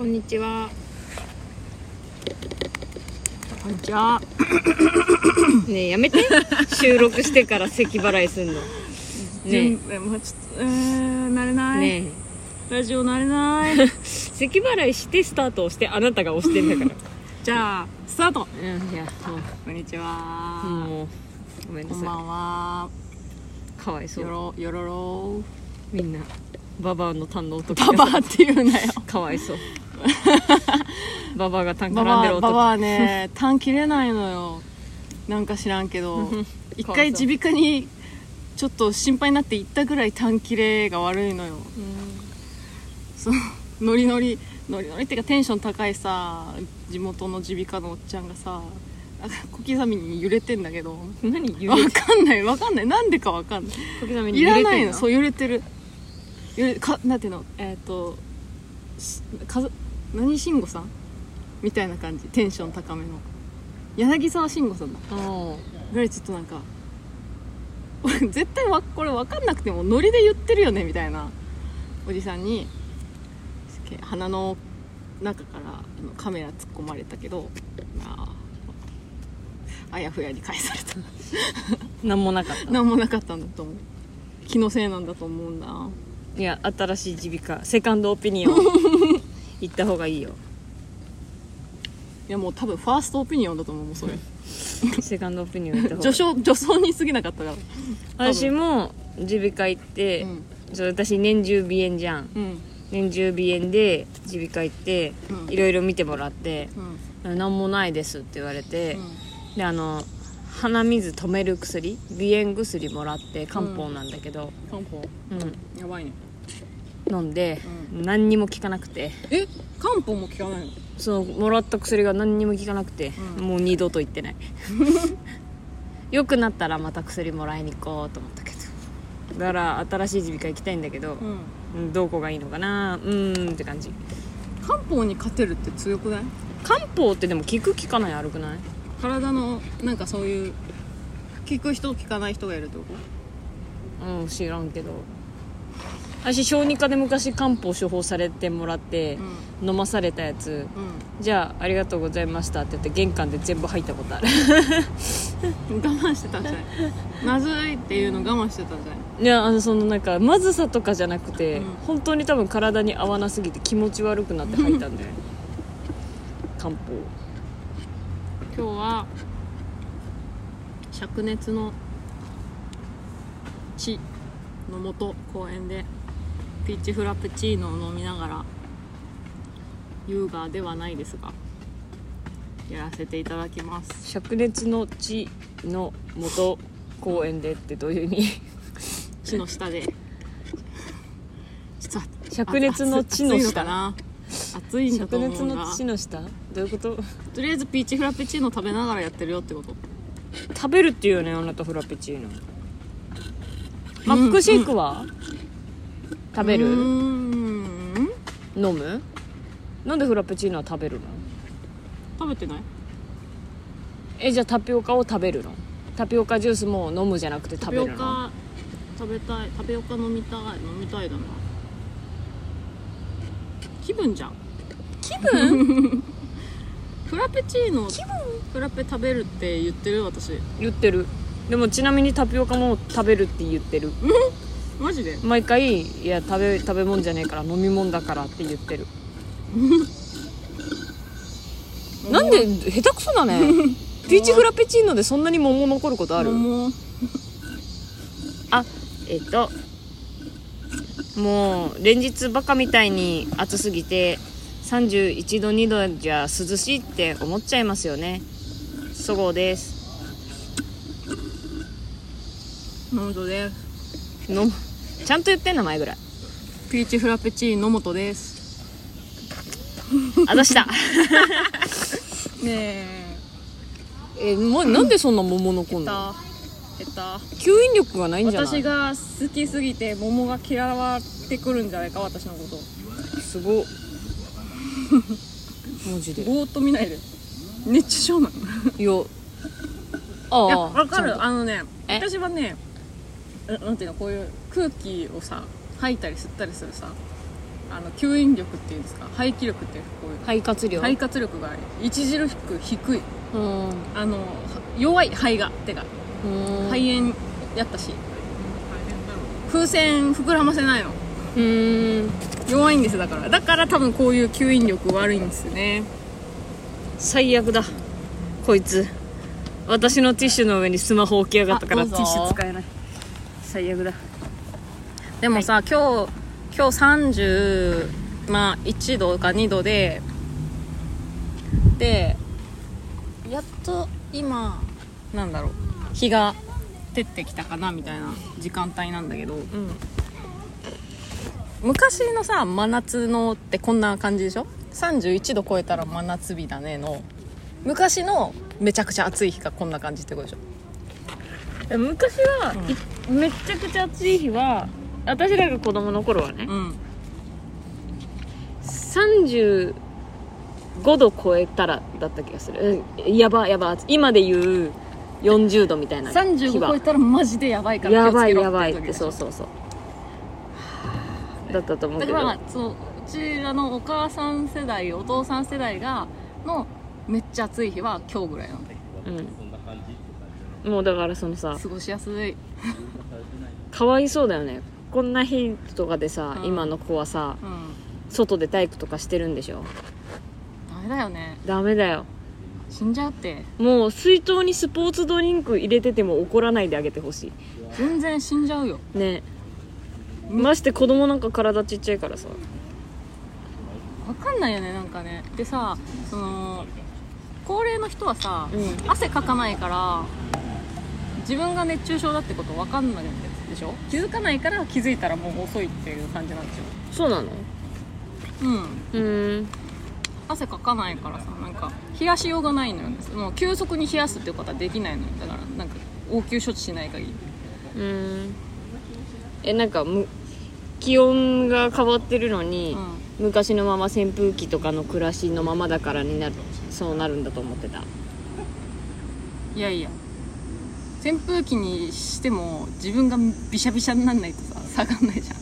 こんにちは。こんにちは。ねえやめて。収録してから咳払いすんの。ね準備もうちょっと、えー、慣れえ。ない。ねラジオ慣れない。え。咳払いしてスタートをしてあなたが押してんだから。じゃあ、スタート。うんいやこんにちは。もうもうごめんなさこんばんは。い。かわいそう。よろ、よろろみんなババアの堪能とババアって言うなよ。かわいそう。ババアがタンババア、絡んでる音。ババアね、タン切れないのよ。なんか知らんけど、一回耳鼻科にちょっと心配になって行ったぐらいタン切れが悪いのよ。そのノリノリ。ノリノリっていうかテンション高いさ地元の耳鼻科のおっちゃんがさ小刻みに揺れてんだけど。うん。何揺われてかんない。わかんない。なんでかわかんない。小刻みにい揺れてんの？らないの。そう揺れてる。揺れかなんていうの？えっ、としかず何慎吾さん？みたいな感じ。テンション高めの。柳沢慎吾さんだ。うん。ぐらいちょっとなんか俺 絶対わこれ分かんなくてもノリで言ってるよねみたいな。おじさんにけ鼻の中からカメラ突っ込まれたけどあああやふやに返された。なんもなかった。何もなかったんだと思う。気のせいなんだと思うんだ。ないや新しい耳鼻科セカンドオピニオン 行った方がいいよ。いやもう多分ファーストオピニオンだと思うもうそれ。セカンドオピニオン行った方が助走に過ぎなかったから。私も耳鼻科行って、うん。そう私年中鼻炎じゃん。うん。年中鼻炎で耳鼻科行って、うん。いろいろ見てもらってうん「何もないです」って言われて、うん。であの鼻水止める薬鼻炎薬もらって漢方なんだけど、漢方。うん。やばいね飲んで、何にも効かなくて。え？漢方も効かないの？そのもらった薬が何にも効かなくて、うん。もう二度と行ってない。良くなったらまた薬もらいに行こうと思ったけど。だから新しい耳鼻科行きたいんだけど、うん。うんどこがいいのかな？うーんって感じ。漢方に勝てるって強くない？漢方ってでも効く効かないあるくない？体のなんかそういう効く人効かない人がいるってこうん知らんけど私小児科で昔漢方処方されてもらってと、飲まされたやつ。うじゃあありがとうございましたって言って玄関で全部入ったことある。ん我慢してたんじゃない？まずいっていうの我慢してたんじゃない？いやあのそのなんかまずさとかじゃなくて、うん。本当に多分体に合わなすぎて気持ち悪くなって吐いたんだよね。漢方。今日は灼熱の地のもと公園でピーチフラペチーノを飲みながら優雅ではないですがやらせていただきます。灼熱の地の元公園でってどういう意味？地の下で。灼熱の地の下？暑いんだと灼思うが。熱の地の下？どういうこと？とりあえずピーチフラペチーノ食べながらやってるよってこと。食べるっていうよねあなたフラペチーノ。マックシェイクは、食べる？飲む？なんでフラペチーノは食べるの？食べてない？えじゃあタピオカを食べるの？タピオカジュースも飲むじゃなくてタピオ食べるの？カ食べたい。タピオカ飲みたい。飲みたいだな。気分じゃん。気分？フラペチーノ。フラペ食べるって言ってる？私。言ってる。でもちなみにタピオカも食べるって言ってる マジで？毎回いや食べ食べ物じゃねえから飲み物だからって言ってる。なんで下手くそだね。ピーチフラペチーノでそんなに桃残ることある？桃。あえっともう連日バカみたいに暑すぎて31度2度じゃ涼しいって思っちゃいますよね。そごうです。ノートです。のちゃんと言ってん名前ぐらい。ピーチフラペチーノモトです。あざした。ねえ。えもうなんでそんな桃残んの？下手下吸引力がないんじゃない？私が好きすぎて桃が嫌わってくるんじゃないか私のこと。すごっ。マジで。いぼーっと見ないで。熱中症なの。や。ああ。いやわかる。あのねえ？私はねななんていうのこういう空気をさ吐いたり吸ったりするさあの吸引力っていうんですか排気力っていうかこういう肺活量？肺活力が著しく低い。うん。あのは弱い肺がてかうん。肺炎やったし。風船膨らませないの。うん。弱いんですだから。だから多分こういう吸引力悪いんですよね。最悪だ。こいつ。私のティッシュの上にスマホ置きやがったから。ティッシュ使えない。最悪だでもさ、今日今日30まあ1度か2度ででやっと今なんだろう日が照ってきたかなみたいな時間帯なんだけどうん。昔のさ真夏のってこんな感じでしょ？31度超えたら真夏日だねの。昔のめちゃくちゃ暑い日がこんな感じってことでしょ？昔は、いめっちゃくちゃ暑い日は私らが子供の頃はね、うん。35度超えたらだった気がする。うんやばやば今で言う40度みたいな日35は超えたらマジでやばいからやばいやばいってそうそうそう。だったと思うだかけどらそううちらのお母さん世代お父さん世代がのめっちゃ暑い日は今日ぐらいなんでうん。もうだからそのさ過ごしやすい。かわいそうだよねこんな日とかでさ、うん。今の子はさうん。外で体育とかしてるんでしょ？ダメだよね。ダメだよ。死んじゃうって。もう水筒にスポーツドリンク入れてても怒らないであげてほし全然死んじゃうよ。いね。まして子供なんか体ちっちゃいからさ。わかんないよねなんかね。でさその高齢の人はさ、うん。汗かかないから自分が熱中症だってことわかんないでしょ？気づかないから気づいたらもう遅いっていう感じなんですよそうなの？うん。うーん。汗かかないからさなんか冷やしようがないのよね。もう急速に冷やすっていうことはできないのよ。だからなんか応急処置しない限り。うーん。えなんかむ気温が変わってるのに、う昔のまま扇風機とかの暮らしのままだからになるそうなるんだと思ってた。んいやいや扇風機にしても自分がビシャビシャになんないとさ下がんないじゃん。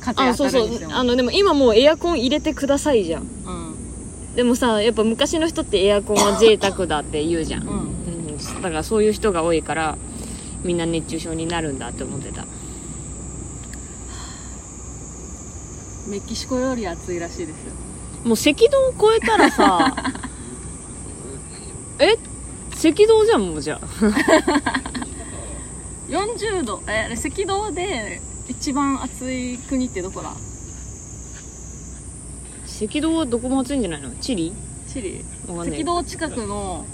風あそうそう。当たるに。してもあのでも今もうエアコン入れてくださいじゃん。うん。でもさやっぱ昔の人ってエアコンは贅沢だって言うじゃん、うん。うん、だからそういう人が多いからみんな熱中症になるんだって思ってた。メキシコより暑いらしいですよ。もう赤道を超えたらさ え？赤道じゃんもうじゃあ。40度。え赤道で一番暑い国ってどこだ？赤道はどこも暑いんじゃないの？チリ？チリ。赤道近くの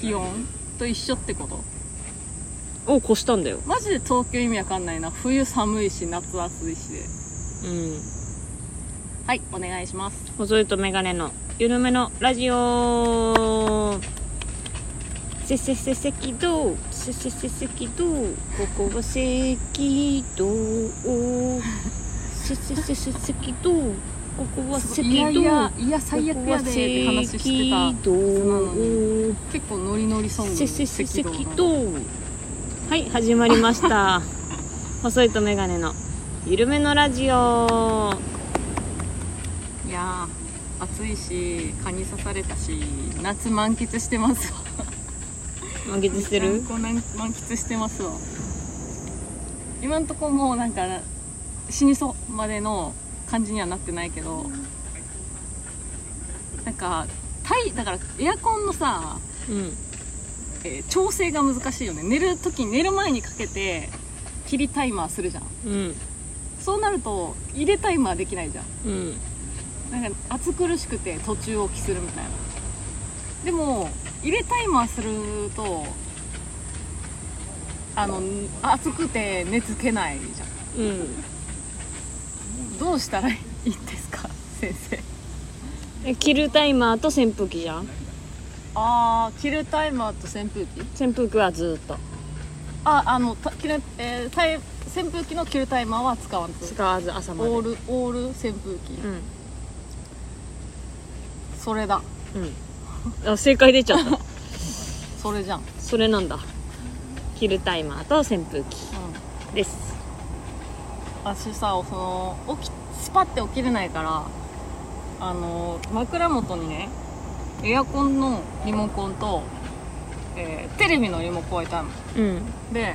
気温と一緒ってこと？を越したんだよ。マジで東京意味わかんないな。冬寒いし夏暑いし。でうん。はいお願いします。細いとメガネの緩めのラジオせせせ赤道せせせ赤道ここは赤道せせせせ赤道ここは赤道いやいやいや最悪やでって話してた。結構ノリノリソングせせせ赤赤道はい始まりました。細いとメガネの緩めのラジオ。いやー暑いし蚊に刺されたし夏満喫してますわ満喫してる？満喫してますわ。今んとこもうなんか死にそうまでの感じにはなってないけどなんかタイだからエアコンのさ、うん。えー調整が難しいよね。寝る時寝る前にかけて切りタイマーするじゃん。うん。そうなると入れタイマーできないじゃん。うん。なんか暑苦しくて途中置きするみたいなでも入れタイマーするとあの暑くて寝つけないじゃうん。んどうしたらいいですか先生。え切るタイマーと扇風機じゃん。ああ切るタイマーと扇風機？扇風機はずっと。ああのた切る、えータイ扇風機の切るタイマーは使わんと。使わず朝まで。オールオール扇風機、うん。それだ。うんあ正解出ちゃった。それじゃん、うん、それなんだ。切るタイマーと扇風機。です。私さその起きスパッて起きれないからあの枕元にねエアコンのリモコンと、えーテレビのリモコン置いたの。うん。で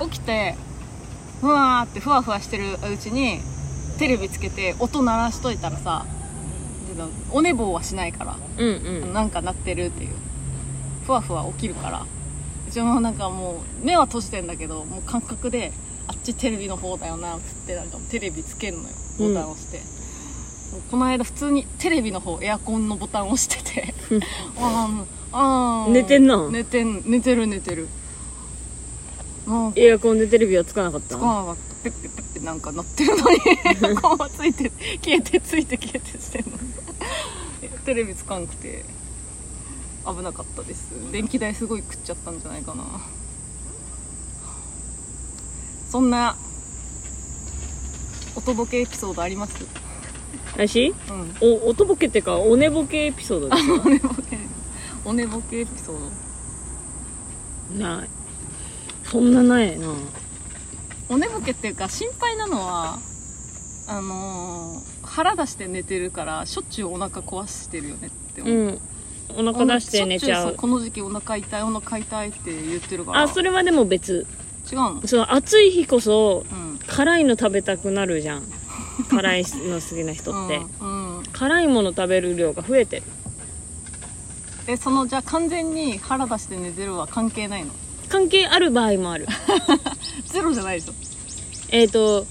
起きてふわーってふわふわしてるうちにテレビつけて音鳴らしといたらさお寝坊はしないからうんうん。なんか鳴ってるっていう。ふわふわ起きるから。うちもなんかもう目は閉じてんだけどもう感覚であっちテレビの方だよなってなんかテレビつけるのよ。ボタン押して、この間普通にテレビの方エアコンのボタン押してて。あーあー。寝てんな。寝てん寝てる寝てる。なんかエアコンでテレビはつかなかった？つかなかった。ペッペッペッペなんか鳴ってるのに。エアコンはついて消えてついて消えてしてんの テレビつかんくて危なかったです。電気代すごい食っちゃったんじゃないかな。そんなおとぼけエピソードあります？私うん。お音ボケっていうかお寝ボケエピソードですか？お寝ぼけ。お寝ぼけエピソード。ない。そんなないな。お寝ぼけっていうか心配なのはあのー腹出して寝てるからしょっちゅうお腹壊してるよねって思う、うん。お腹出して寝ちゃう。この時期お腹痛いお腹痛いって言ってるから。あそれはでも別。違うの？その暑い日こそうん。辛いの食べたくなるじゃん。辛いの好きな人って、うん、うん、辛いもの食べる量が増えてる。えそのじゃあ完全に腹出して寝てるは関係ないの？関係ある場合もある。ゼロじゃないでしょ。えっと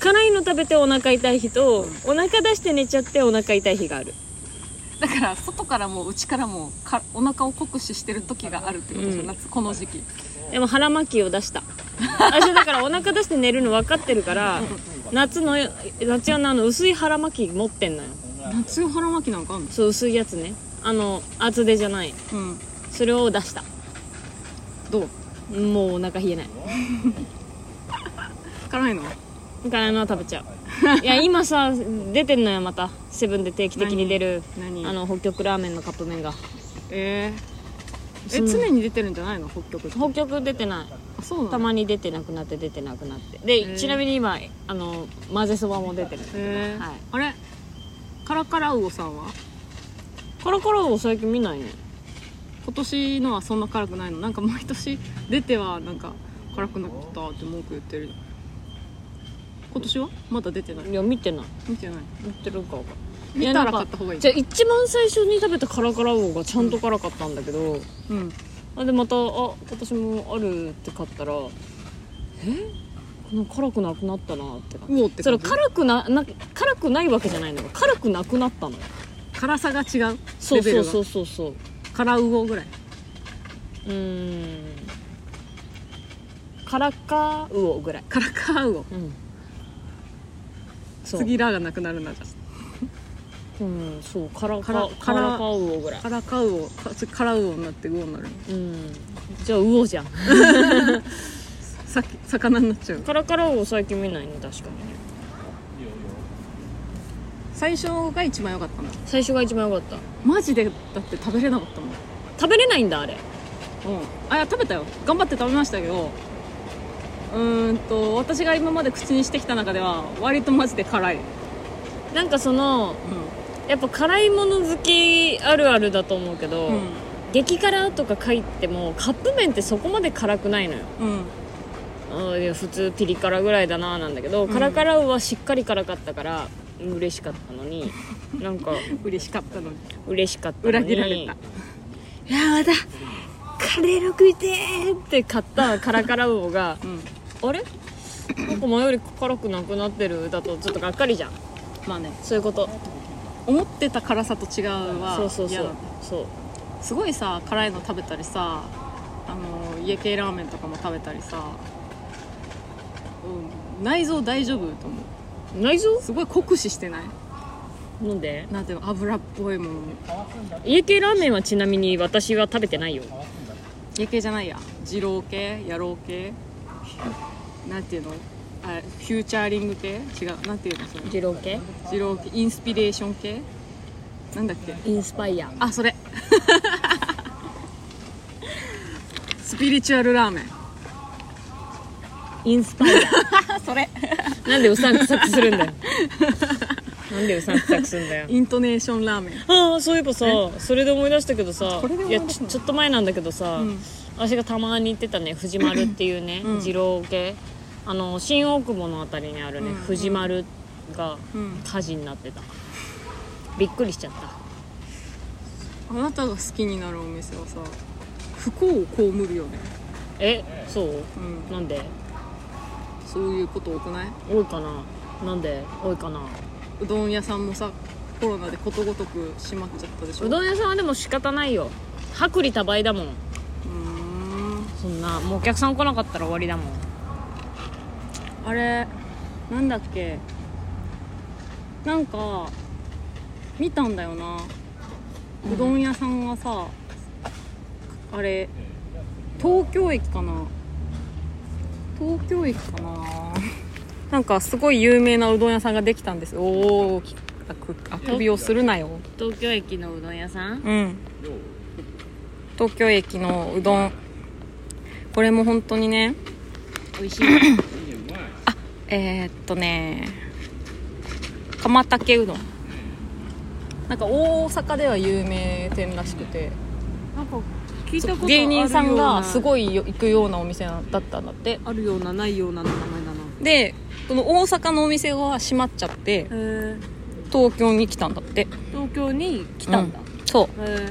辛いの食べてお腹痛い日とお腹出して寝ちゃってお腹痛い日がある。だから外からも内からもかお腹を酷使してる時があるってことじゃ、うん。夏この時期。でも腹巻きを出した。私だからお腹出して寝るの分かってるから夏の夏用のあの薄い腹巻き持ってんのよ。夏用腹巻きなんかあんの？そう薄いやつね。あの厚手じゃない。うん。それを出した。どう？もうお腹冷えない。辛いの？辛いのは食べちゃう。いや今さ出てんのよまた。セブンで定期的に出る何？あの北極ラーメンのカップ麺が。えー、えそう。常に出てるんじゃないの？北極って。北極出てない。あそうなの？たまに出てなくなって出てなくなって。で、ー。ちなみに今あの混ぜそばも出てる。へえはい。あれ？カラカラウオさんは？コロコロを最近見ないね。今年のはそんな辛くないの？なんか毎年出てはなんか辛くなったって文句言ってる今年は？まだ出てない？いや見てない。見てない。見てるかわかんない。見たら買った方がいい。じゃあ一番最初に食べたカラカラウオがちゃんと辛かったんだけど、うん。あでまたあ今年もあるって買ったらえ？この辛くなくなったなって感じってそれ辛くなな辛くないわけじゃないのよ。辛くなくなったのよ。辛さが違う？そうそうそうそう。そう辛ウオぐらい？うーん。カラカウオぐらい。カラカウオうん次ラがなくなるなじゃうんそうカラカラカカラカウオぐらい。あカラカウオカラウオになってウオになる。うん。じゃあウオじゃん。さ 魚になっちゃう。カラカラウオ最近見ないね確かに。ね最初が一番良かったんだ最初が一番良かった。マジでだって食べれなかったもん。食べれないんだあれ。うん。あいや食べたよ。頑張って食べましたけどうーんと私が今まで口にしてきた中では割とマジで辛い、なんかそのうやっぱ辛いもの好きあるあるだと思うけど、ん。激辛とか書いてもカップ麺ってそこまで辛くないのよ。うん。あいや普通ピリ辛ぐらいだななんだけど、ん。カラカラはしっかり辛かったから嬉しかったのに なんか嬉しかったのに。嬉しかったのに裏切られた。いやまたカレーの食いてーって買ったカラカラウオがうんあれ？なんか前より辛くなくなってるだとちょっとがっかりじゃん。まあね。そういうこと。思ってた辛さと違うはそうそうそう。そう。すごいさ辛いの食べたりさあの家系ラーメンとかも食べたりさ、うん、内臓大丈夫と思う。内臓？すごい酷使してない？なんで？なんていうの？油っぽいもの。家系ラーメンはちなみに私は食べてないよ。家系じゃないや。二郎系？野郎系？なんていうの？あフューチャーリング系？違う。なんていうのそれ？二郎系？二郎系。インスピレーション系？なんだっけ？インスパイア。あそれ。スピリチュアルラーメン。インスパイア。それ。なんでうさんくさくするんだよ。なんでうさんくさくするんだよ。イントネーションラーメン。ああそういえばさそれで思い出したけどさいやちょっと前なんだけどさ、うん。私がたまに行ってたね藤丸っていうね、うん。二郎系あの新大久保のあたりにあるね、うん藤丸がうん。火事になってた。びっくりしちゃった。あなたが好きになるお店はさ不幸を被るよね。えそう？うん。なんで？そういうこと多くない？多いかな？なんで？多いかな？うどん屋さんもさコロナでことごとく閉まっちゃったでしょ？うどん屋さんはでも仕方ないよ。薄利多売だもん。うーん。そんなもうお客さん来なかったら終わりだもんあれなんだっけ？なんか見たんだよな。うどん屋さんがさあれ東京駅かな？東京駅かな？なんかすごい有名なうどん屋さんができたんです。おおあくあくびをするなよ。東京駅のうどん屋さん？うん。東京駅のうどん。これも本当にね美味しい えー、っとね釜竹うどん。なんか大阪では有名店らしくて。なんか聞いたこと芸人さんがすいごいよ行くようなお店だったんだって。あるようなないような名前だな。でこの大阪のお店は閉まっちゃって東京に来たんだって。東京に来たんだ、うん。そう。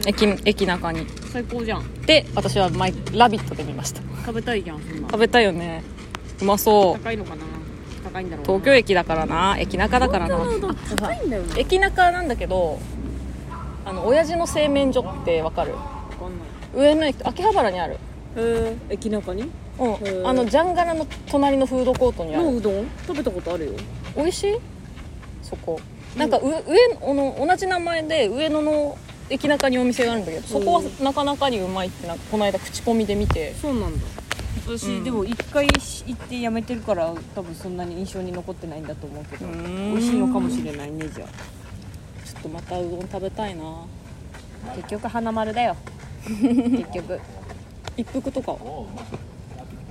駅駅中に。最高じゃん。で私はマイ「ラビット!」で見ました。食べたいじゃんそんな。食べたいよね。うまそう。高いのかな？高いんだろうな。東京駅だからな。駅中だからな。駅中なんだけどあの親父の製麺所ってわかる？わかんない。上野駅秋葉原にある。へえ駅中に？うん。ーあのジャンガラの隣のフー。ドコートにあるのうどん食べたことあるよ美味しいそこなんか上の同じ名前で上野の駅中にお店があるんだけどそこはなかなかにうまいってなんかこの間口コミで見てそうなんだ私、うん。でも一回行ってやめてるから多分そんなに印象に残ってないんだと思うけど美味しいのかもしれないねじゃあちょっとまたうどん食べたいな。結局花丸だよ。結局。一服とかは？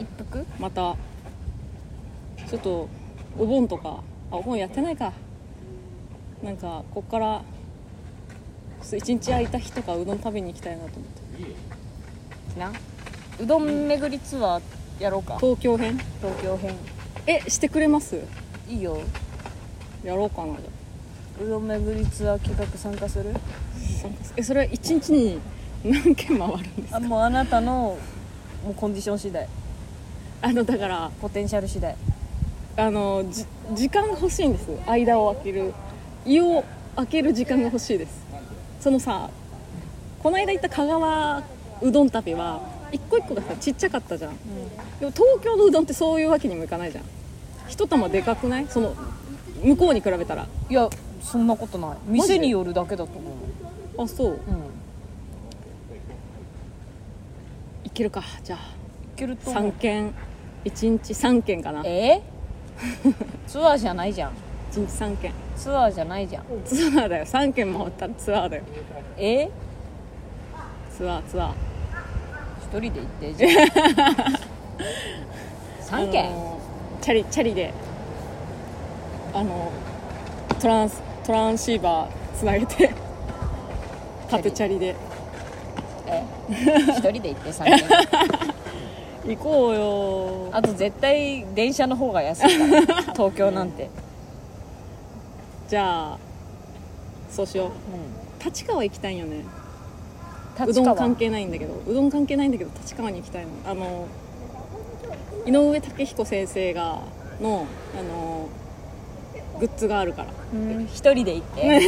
一服？また。ちょっとお盆とか。あお盆やってないか。なんかこっから一日空いた日とかうどん食べに行きたいなと思って。な？うどん巡りツアーやろうか。東京編？東京編。えしてくれます？いいよ。やろうかなじゃうどん巡りツアー企画参加する？あ参加すえそれは一日に何軒回るんですか？あもうあなたのもうコンディション次第。あのだからポテンシャル次第。あのじ時間が欲しいんです。間を空ける。胃を開ける時間が欲しいです。そのさこの間行った香川うどん旅は一個一個がさちっちゃかったじゃん。でも東京のうどんってそういうわけにもいかないじゃん。一玉でかくない？その向こうに比べたら。いやそんなことない。店によるだけだと思う。あそう。うん。いけるか。じゃあ。いけると思う。3軒。1日3軒かな。1え？ツアーじゃないじゃん。日3軒。ツアーじゃないじゃん。ツアーだよ。3軒回ったらツアーだよ。え？ツアーツアー一人で行ってじゃあ3軒？あのチャリチャリであのトランストランシーバーつなげて縦チャリで。え？一人で行って3軒？行こうよ。あと絶対電車の方が安いから 東京なんて。じゃあそうしよう。うん。立川行きたいんよねうどん関係ないんだけどうどん関係ないんだけど立川に行きたいの。あの井上武彦先生がのあのグッズがあるから。うん一人で行って。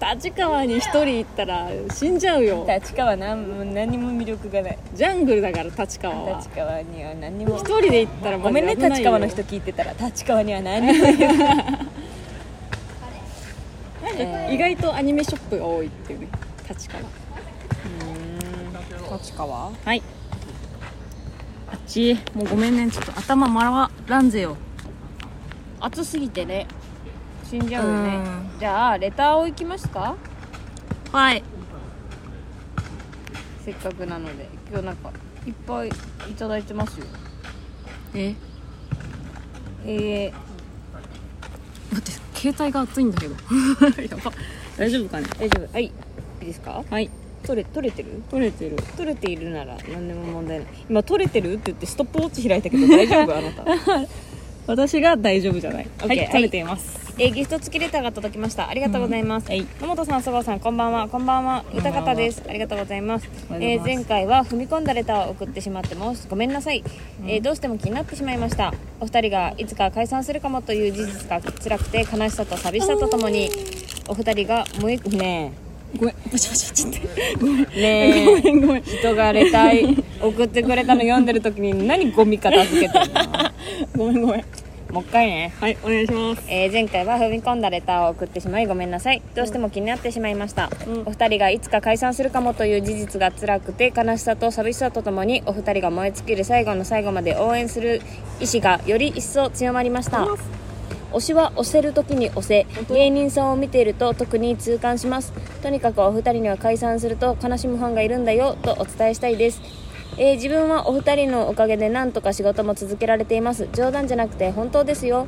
立川に一人行ったら死んじゃうよ。立川なん何にも魅力がない。ジャングルだから立川は。立川には何にも。一人で行ったらごめんね立川の人聞いてたら。立川には何にも 意外とアニメショップが多いっていうね立川。立川？はい。あっちもうごめんね。ちょっと頭回らんぜよ。暑すぎてね。死んじゃうよね。うじゃあレターを行きますか？はい。せっかくなので今日なんかいっぱいいただいてますよ。え？え待って携帯が熱いんだけど。やば。大丈夫かね？ー、大丈夫。はいいいですか？はい。取れ取れてる？取れてる。取れているなら何でも問題ない。今取れてるって言ってストップウォッチ開いたけど大丈夫？あなた。私が大丈夫じゃない。オッケーはい。取れています。えーギフト付きレターが届きました。ありがとうございます、はい。野本さん、そばさん、こんばんは。こんばんは。んばんは。豊方です。ありがとうございます。えーありがとうござい前回は踏み込んだレターを送ってしまってもごめんなさい、えーどうしても気になってしまいました。お二人がいつか解散するかもという事実が辛くて悲しさと寂しさとともにお二人がもう一ねごめんパチパチパチって。ごめんえねえごめんごめん。人がレター送ってくれたの読んでる時に何ゴミ片付けてるの？ごめんごめん。もう一回ね。はいお願いします。えー前回は踏み込んだレターを送ってしまいごめんなさい。どうしても気になってしまいました、うん。お二人がいつか解散するかもという事実が辛くて悲しさと寂しさとともにお二人が燃え尽きる最後の最後まで応援する意志がより一層強まりました推しは押せる時に押せ芸人さんを見ていると特に痛感します。とにかくお二人には解散すると悲しむファンがいるんだよとお伝えしたいです。えー自分はお二人のおかげでなんとか仕事も続けられています。冗談じゃなくて本当ですよ。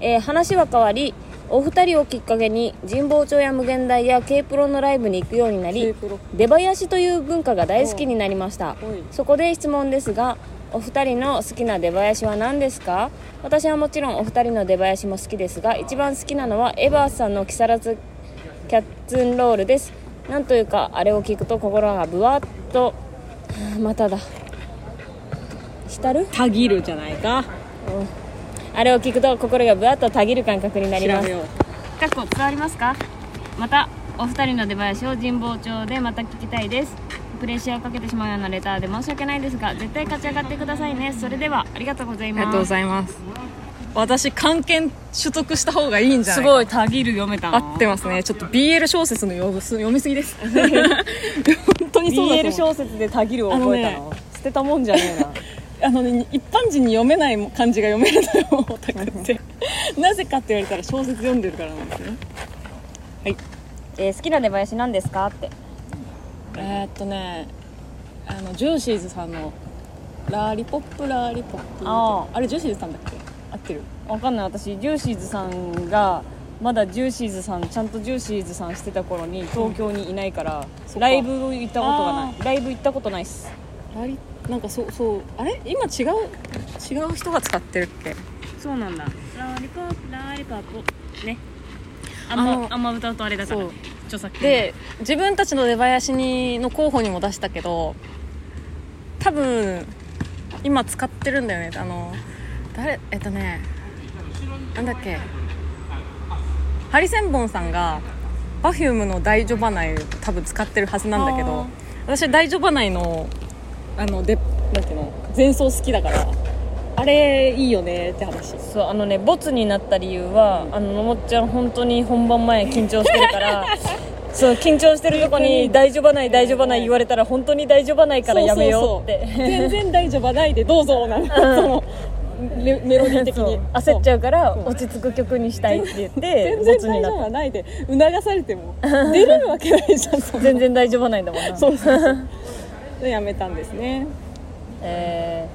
えー話は変わりお二人をきっかけに神保町や無限大や K プロのライブに行くようになり出囃子という文化が大好きになりました。そこで質問ですがお二人の好きな出囃子は何ですか？私はもちろんお二人の出囃子も好きですが一番好きなのはエバースさんの木更津キャッツンロールです。なんというかあれを聞くと心がぶわっとはあ まただ。浸る？たぎるじゃないか。あれを聞くと心がぶわっとたぎる感覚になります。かっこ伝わりますか？またお二人の出囃子を神保町でまた聞きたいですプレッシャーをかけてしまうようなレターで申し訳ないですが絶対勝ち上がってくださいね。それではありがとうございます。ありがとうございます。私漢検取得した方がいいんじゃないすごいたぎる読めたの合ってますね。ちょっと BL 小説の読む読みすぎです。本当にそうだと BL 小説でたぎるを覚えたの。あの捨てたもんじゃねえな。あのね一般人に読めない漢字が読めるのよ。オタクって。なぜかって言われたら小説読んでるからなんですね。はい。えー好きな出囃子何ですか？ってえー、っとねあのジューシーズさんの「 Lollipop Lollipop」ああれジューシーズさんだっけ？合ってる？わかんない。私ジューシーズさんがまだジューシーズさんちゃんとジューシーズさんしてた頃に東京にいないから、そっか。ライブ行ったことがなあいライブ行ったことないっす。ラリなんかそうそうあれ？今違う違う人が使ってるっけ？そうなんだ。 Lollipop Lollipop。ねあんまあんま歌うとあれだから著作権で自分たちの出囃子にの候補にも出したけど多分今使ってるんだよね。あの誰えっとねなんだっけ。ハリセンボンさんが Perfume の「大丈夫ない」多分使ってるはずなんだけど私大丈夫ないのあのでなんていうの前奏好きだからあれいいよねって話。そうあのねボツになった理由はあののもっちゃん本当に本番前緊張してるから そう緊張してるとこに「大丈夫ない大丈夫ない」言われたら本当に大丈夫ないからやめようって。全然大丈夫ないでどうぞなの、そのメメロディー的に。焦っちゃうから落ち着く曲にしたいって言って全然大丈夫なっはないで促されても 出れるわけないじゃん全然大丈夫ないんだもんな。そうそうそう。でやめたんですね。え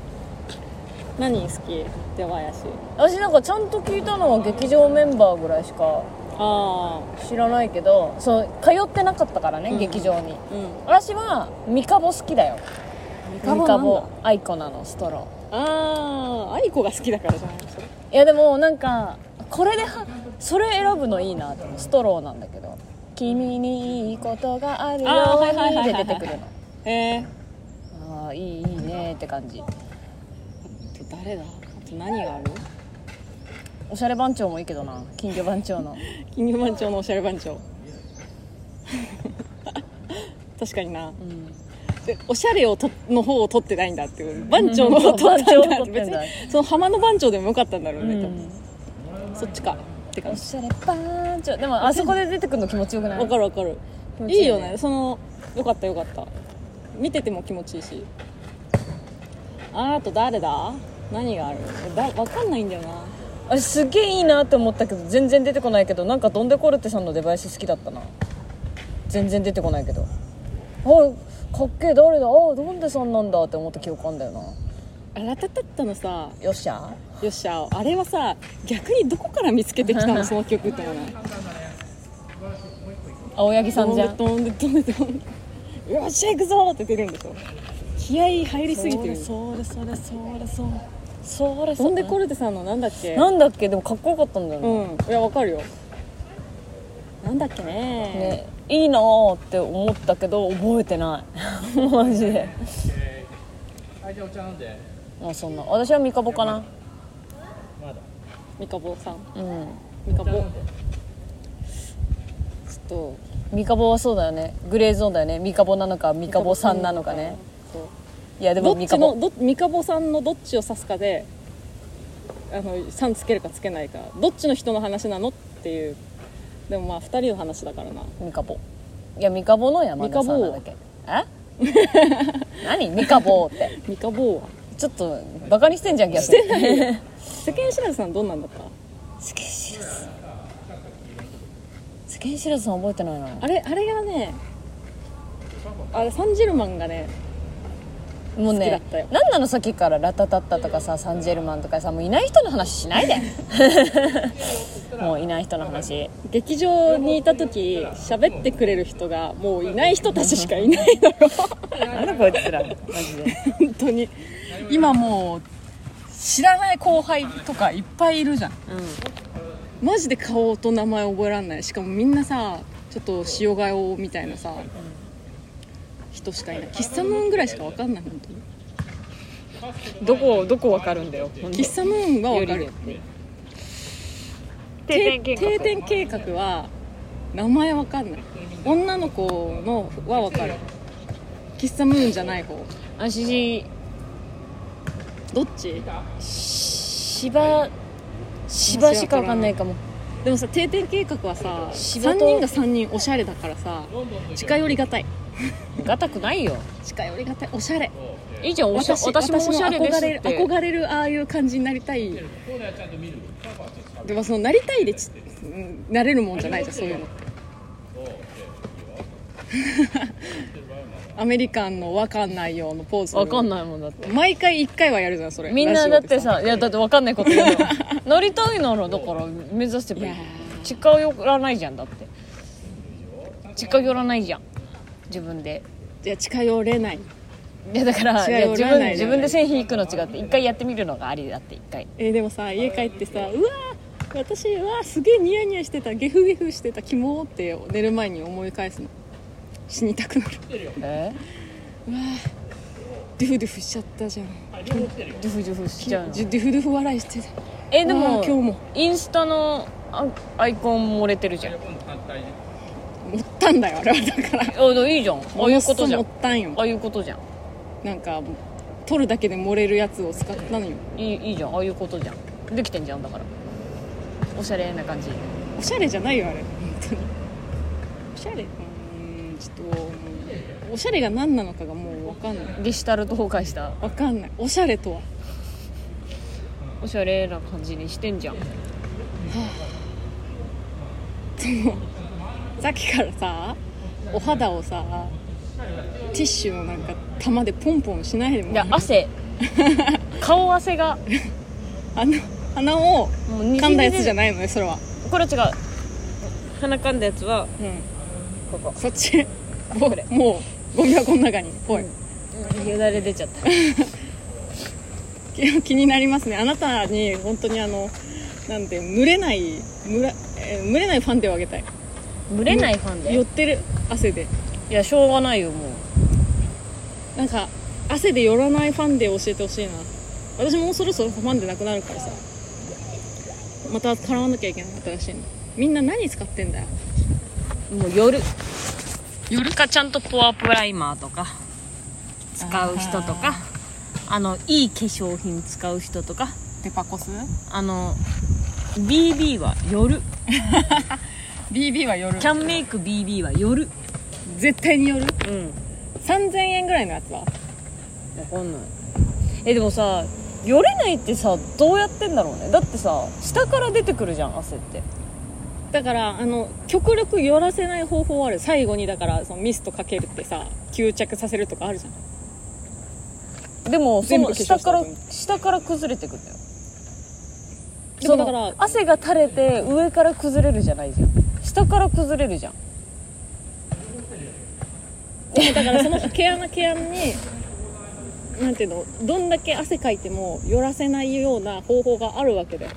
何好き出囃子ー、私なんかちゃんと聞いたのは劇場メンバーぐらいしかあ知らないけどそう通ってなかったからね、うん。劇場に。あうん。私はミカボ好きだよ。ミミカボ。アイコナのストロああ愛子が好きだからじゃないそれーいやでもなんかこれではそれ選ぶのいいなって。ストローなんだけど「君にいいことがあるよあーはいはいはうに」いはいで出てくるの。ええああいいいいねって感じ誰だ？あと何がある？おしゃれ番長もいいけどな。金魚番長の。金魚番長のおしゃれ番長。確かにな。うん。でおしゃれをとの方を取ってないんだっていう。番長の方を取ったんだって。別にその浜の番長でもよかったんだろうね、多うん。分そっちかって感じ。おしゃれ番長。でもあそこで出てくるの気持ちよくない？わかるわかる。いいね。いいよね。そのよかったよかった。見てても気持ちいいし。ああと誰だ？何がある？だわかんないんだよな。あれすっげえいいなって思ったけど全然出てこないけどなんかドンデコルテさんの出囃子好きだったな。全然出てこないけど。あかっけえ誰だ？あドンデさんなんだって思った記憶あんだよな。あラタタッタのさ。よっしゃ。よっしゃ。あれはさ逆にどこから見つけてきたの？その曲って思う青柳さんじゃん。飛んで飛んで飛んでよっしゃ行くぞって出るんでしょ気合い入りすぎてる。それそれそれそれそれ飛んでコルテさんのなんだっけ？なんだっけ？でもかっこよかったんだよね,、うん。いやわかるよ。なんだっけね。ねいいなーって思ったけど覚えてない。マジで。はいじゃあお茶飲んで。まあそんな。私はミカボかな。まだ。ミカボさん。うん。ミカボ。ちょっとミカボはそうだよね。グレーゾーンだよね。ミカボなのかミカボさんなのかねそう。いやでどっちもミカボのどミカボさんのどっちを指すかであの「さん」つけるかつけないか。どっちの人の話なのっていう。でもまあ2人の話だからな。ミカボいやミカボの山田さんなんだっけ。え？何？ミカボって。ミカボは。ちょっとバカにしてんじゃん逆に。してないよ。世間知らずさんどんなんだった？世間知らず。世間知らずさん覚えてないな。あれあれがねあれサンジェルマンがねもうね何なのさっきからラタタッタとかさサンジェルマンとかさもういない人の話しないで。もういない人の話。劇場にいた時喋ってくれる人がもういない人たちしかいないのよ。なんだこいつらマジで。本当に。今もう知らない後輩とかいっぱいいるじゃん。うん。マジで顔と名前覚えらんない。しかもみんなさちょっと塩顔みたいなさ、人しかいない。喫茶ムーンぐらいしか分かんない本当に。どこどこわかるんだよ喫茶ムーンは分かる。定定定点計画は名前分かんない。女の子のは分かる。喫茶ムーンじゃない方私どっち？芝芝しかわかんないかも。でもさ定点計画はさ3仕事人が3人おしゃれだからさ近寄りがたいがたくないよ。近寄りがたいおしゃれ。いいじゃんおしゃ私もおしゃれです憧れるって憧れるああいう感じになりたい。でもそのなりたいでちうんなれるもんじゃないじゃんそういうの。っ てアメリカンのわかんないようのポーズ。わかんないもんだって。毎回1回はやるじゃんそれ。みんなだってさいやだってわかんないこと言うの。なりたいならだから目指せばいい。いや近寄らないじゃんだって。近寄らないじゃん自分で。いや近寄れない。いやだからい自分自分で線引くの違って一回やってみるのがありだって一回。えーでもさ家帰ってさうわー私うわーすげえニヤニヤしてたゲフゲフしてたキモーって寝る前に思い返すの。死にたくなる。えうわードゥフドゥフしちゃったじゃん。ドゥフドゥフしちゃうの？ドゥフドゥフ笑いしてた。えでもー今日も。インスタのアアイコン漏れてるじゃん持ったんだよ あれはだから。あでもいいじゃん。ああいうことじゃん。持ったんよ。ああいうことじゃん。なんか取るだけで漏れるやつを使ったのよ。いいいいじゃん。ああいうことじゃん。できてんじゃんだから。おしゃれな感じ。おしゃれじゃないよあれ。本当に。おしゃれ。うーんちょっとおしゃれが何なのかがもう分かんない。ゲシュタルト崩壊した。分かんない。おしゃれとは。おしゃれな感じにしてんじゃんさっきからさお肌をさティッシュのなんか玉でポンポンしないでもいや汗。顔汗が。あの鼻をもうにじみ出噛んだやつじゃいないのねそれは。これ違う。鼻噛んだやつはうん。ここ。そっち。もうもうゴミ箱の中に。おい、よだれ出ちゃった。気 気になりますね。あなたに本当にあのなんて蒸れない蒸ら、えー蒸れないファンデをあげたい蒸れないファンで。寄ってる汗で。いやしょうがないよもう。なんか汗で寄らないファンデを教えてほしいな。私もうそろそろファンデなくなるからさ。また払わなきゃいけない新しいのみんな何使ってんだよ。もう夜。夜かちゃんとポアプライマーとか使う人とかあのいい化粧品使う人とか。デパコス？あの BB は夜 BB は夜。キャンメイク BB は夜。絶対に夜。うん。3000円ぐらいのやつは。わかんない。えでもさよれないってさどうやってんだろうね。だってさ下から出てくるじゃん汗って。だからあの極力寄らせない方法ある。最後にだからそのミストかけるってさ吸着させるとかあるじゃん。でもそ全部化粧したの下から後に下から崩れてくんだよ。でもだからその汗が垂れて上から崩れるじゃないじゃん下から崩れるじゃん。だからその毛穴毛穴になんていうのどんだけ汗かいても寄らせないような方法があるわけだよ。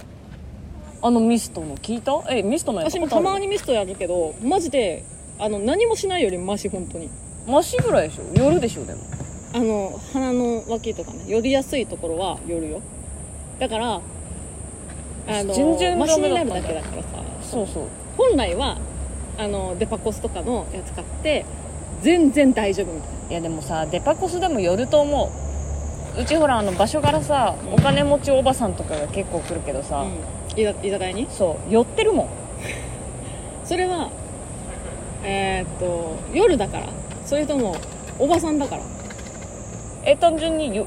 あのミストの聞いた？えミストのやつ私もたまにミストやるけどマジであの何もしないよりマシ本当に。マシぐらいでしょ？夜でしょでも。あの鼻の脇とかね寄りやすいところは寄るよ。だからあの全然マシになるだけだからさ。そうそう本来はあのデパコスとかのやつ買って全然大丈夫みたいな。いやでもさデパコスでも寄ると思う。うちほらあの場所からさお金持ちおばさんとかが結構来るけどさ、うん、居酒屋に？そう寄ってるもん。それはえーっと夜だから。それともおばさんだから。え単純によ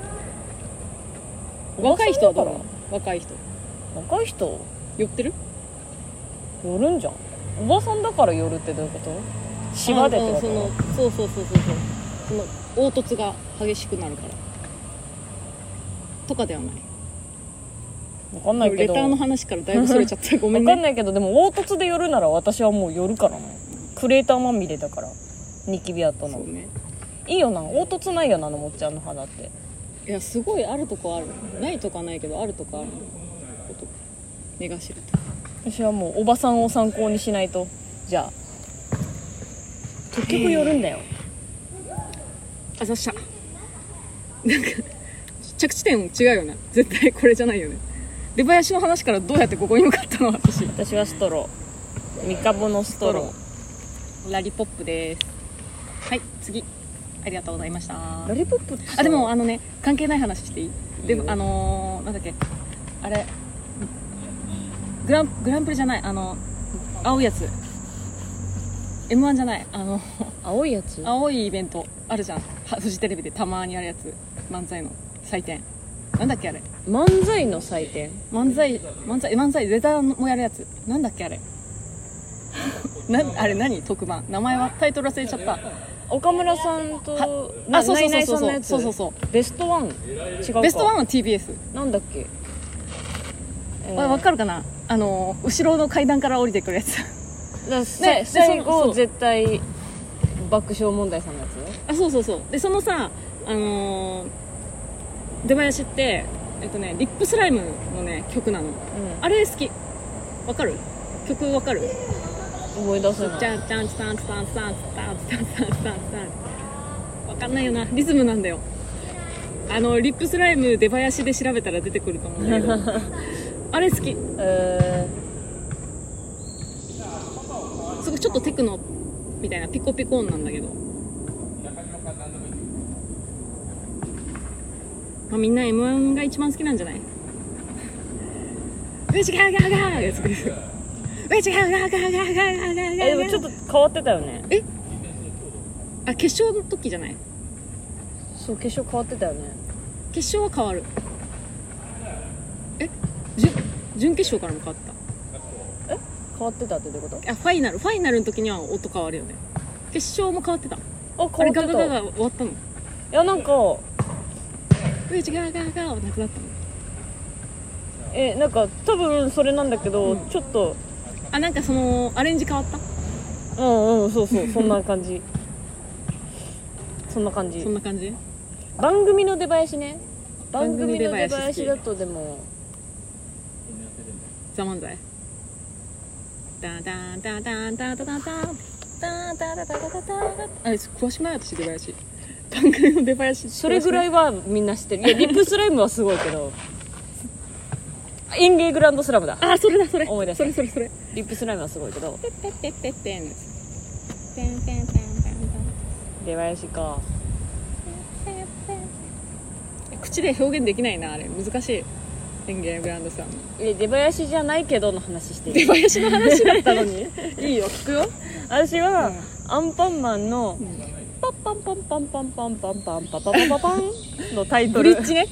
若い人はどう？若い人。ら若い人？寄ってる？寄るんじゃん。おばさんだから寄るってどういうこと？芝でってこと？あそのそうそうそうそうそう。その凹凸が激しくなるから。とかではない。分かんないけど。レターの話からだいぶそれちゃった。ごめんね。分かんないけどでも凹凸で寄るなら私はもう寄るからなクレーターまみれだから。ニキビ跡の。そうね。いいよな。凹凸ないよなあのもっちゃんの肌って。いやすごいあるとこある。ないとかないけどあるとこあること目頭と私はもうおばさんを参考にしないと。じゃあ。結局寄るんだよ。あざっしゃなんか着地点違うよね。絶対これじゃないよね。出囃子の話からどうやってここに向かったの？私。私はストロー。ミカボのストロー。ラリポップです。はい次。ありがとうございました。ラリポップってさ。あでもあのね関係ない話していい？でもあのー、なんだっけ？あれグラングランプリじゃないあの青いやつ。m 1じゃないあの青いやつ？青いイベントあるじゃん。はフジテレビでたまにやるやつ。漫才の祭典。なんだっけあれ。漫才の祭典？漫才漫才漫才レターもやるやつ。なんだっけあれ。なあれ何？特番。名前はタイトル忘れちゃった。岡村さんとあそうそうそうそう。ナイさんのやつ？そうそうそう。ベストワン？違うか。ベストワンは TBS なんだっけ？えわ、かるかな？あの後ろの階段から降りてくるやつ。ださね最後絶対爆笑問題さんのやつあそうそうそう。でそのさあのー出囃子ってえっとねリップスライムのね曲なの。うん。あれ好き。わかる？曲わかる？思い出せない。じゃんじゃんスタンスタンスタンスタンスタンスタンスタンスタン。わかんないよな。リズムなんだよ。あのリップスライム出囃子で調べたら出てくると思うんだけど あれ好き。えすごいちょっとテクノみたいなピコピコ音なんだけど。まあ、みんな m 1が一番好きなんじゃない？うちガーガーガーが好きですうちガーガーガーガーガーガーガーガーガーー、えでもちょっと変わってたよねあ決勝の時じゃないそう決勝変わってたよね決勝は変わるえ準準決勝からも変わっ変わってたってどういうこと？たあファイナル。ファイナルの時には音変わるよね。決勝も変わってた。ああれガガガが終わったの。いやなんかうちガーガーガーはなくなったの。えなんか多分それなんだけど、うん。ちょっと。あなんかそのアレンジ変わった？うんうんそうそうそんな感じ。そんな感じ。そんな感じ？番組の出囃子ね。番番組組の出囃子だとでもザ漫才ダダンダダンダダダダンダダダダダダダあれ詳しくない私出囃子番組の出囃子それぐらいはみんな知ってるいやリップスライムはすごいけどインゲーグランドスラムだあそれだそれ思い出したそれそれそれリップスライムはすごいけどペッペッペッペッペンペンペンペンペン出囃子か口で表現できないなあれ難しい演芸グランドさん。のえ出囃子じゃないけどの話して出る囃子の話だったのに？いいよ聞くよ。私は、うん。アンパンマンのんパッパンパンパンパンパンパンパンパパパパパンのタイトルブリッジね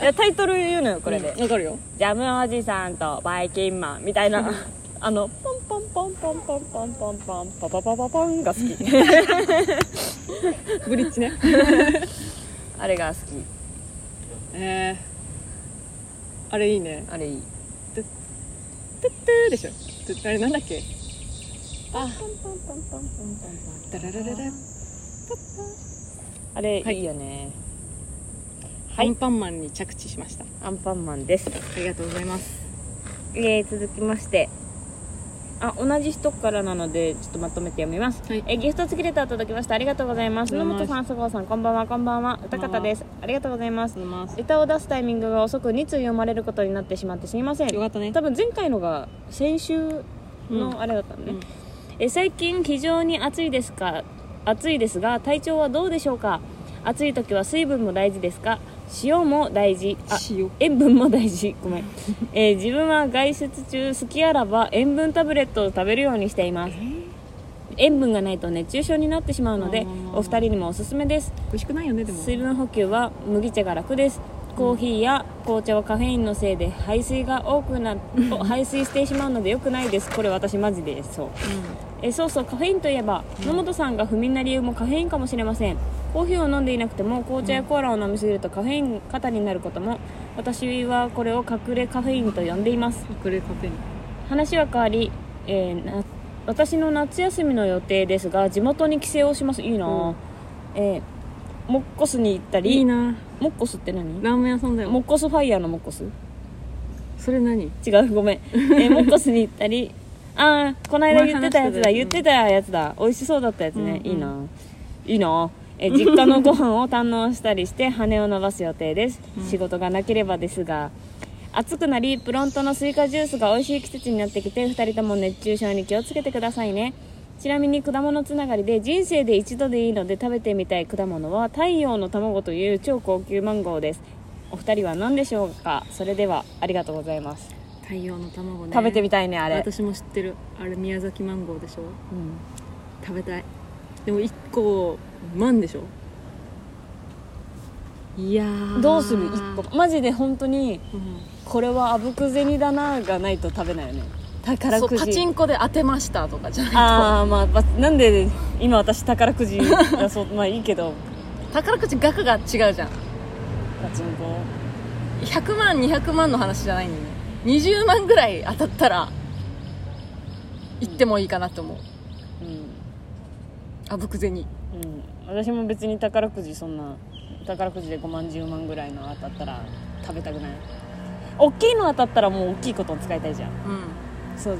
いやタイトル言うのよこれで、わかるよジャムおじさんとバイキンマンみたいなあのパンパンパンパンパンパンパンパンパパパパパンが好きブリッジねあれが好きえー、あれいいね。あれいい「トゥットゥ」でしょ。トゥあれなんだっけ。あ。ダララララ。あれ、はいい、いよね。はい。アンパンマンに着地しました。アンパンマンです。ありがとうございます。えー、続きましてあ同じ人からなのでちょっとまとめて読みます、はい。えーギフト付きレター届きました。ありがとうございます。野本さん佐川さんこんばんは。こんばんは。歌方です。ありがとうございます。ありがとうございレターを出すタイミングが遅く2通読まれることになってしまってすみません。よかったね。多分前回のが先週のあれだったのね、うん。え最近非常に暑いですか？暑いですが体調はどうでしょうか？暑い時は水分も大事ですか？塩も大事。あ塩。塩分も大事。ごめん、えー自分は外出中好きあらば塩分タブレットを食べるようにしています。塩分がないと熱中症になってしまうのでお二人にもおすすめです。美味しくないよねでも。水分補給は麦茶が楽です。コーヒーや紅茶はカフェインのせいで排水が多くな 排水してしまうので良くないです。これ私マジでそう。えそうそうカフェインといえば、野本さんが不眠な理由もカフェインかもしれませんコーヒーを飲んでいなくても紅茶やコーラを飲みすぎるとカフェイン過多になることも私はこれを隠れカフェインと呼んでいます。隠れカフェイン。話は変わり、えーな私の夏休みの予定ですが地元に帰省をします。いいな。ぁ、うん。えーモッコスに行ったりいいな。モッコスって何？ラーメン屋さんだよ。モッコスファイヤーのモッコス。それ何？違うごめん、えーモッコスに行ったりああこの間言ってたやつだ言ってたやつだ。美味しそうだったやつね、うんうん。いいな。いいなえー実家のご飯を堪能したりして羽を伸ばす予定です、うん。仕事がなければですが暑くなりプロントのスイカジュースが美味しい季節になってきて2人とも熱中症に気をつけてくださいね。ちなみに果物つながりで人生で一度でいいので食べてみたい果物は太陽の卵という超高級マンゴーです。お二人は何でしょうか？それではありがとうございます。太陽の卵ね。食べてみたいねあれ、私も知ってる。あれ宮崎マンゴーでしょ？うん。食べたいでも1個万でしょ？いやー。どうする？一個。マジで本当にうん。これはあぶく銭だながないと食べないよね。宝くじ。パチンコで当てましたとかじゃないああまあまあなんで今私宝くじだそう。まあいいけど。と宝くじ額が違うじゃん。パチンコ。100万200万の話じゃないんだよね20万ぐらい当たったら行ってもいいかなって思う。うんあぶく銭うん。私も別に宝くじそんな宝くじで5万10万ぐらいの当たったら食べたくない。大きいの当たったらもう大きいことを使いたいじゃん。うん。そう。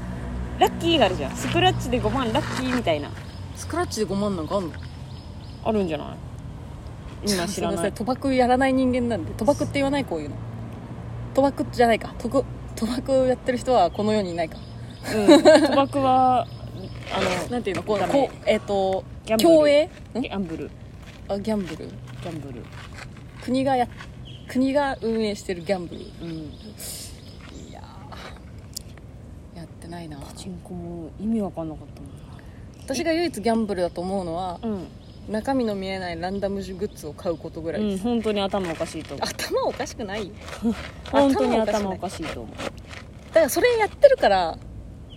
ラッキーがあるじゃん。スクラッチで5万ラッキーみたいな。スクラッチで5万なんかあんの？あるんじゃない？今知らすない 賭博やらない人間なんで。賭博って言わないこういうの。賭博じゃないか。賭博賭博やってる人はこの世にいないか。うん。賭博はあの なんていうの？こうこうえっ、とギャンブル。競泳？んギャンブル。あギャンブル。ギャンブル。国がや国が運営してるギャンブル。いうん。やー。やってないな。パチンコも意味わかんなかっ私が唯一ギャンブルだと思うのはたもん。中身の見えないランダムグッズを買うことぐらうん、うん、いです、本当に頭おかしいと思う。頭おかしくない？よ 本当に頭おかしいと思う。だからそれやってるから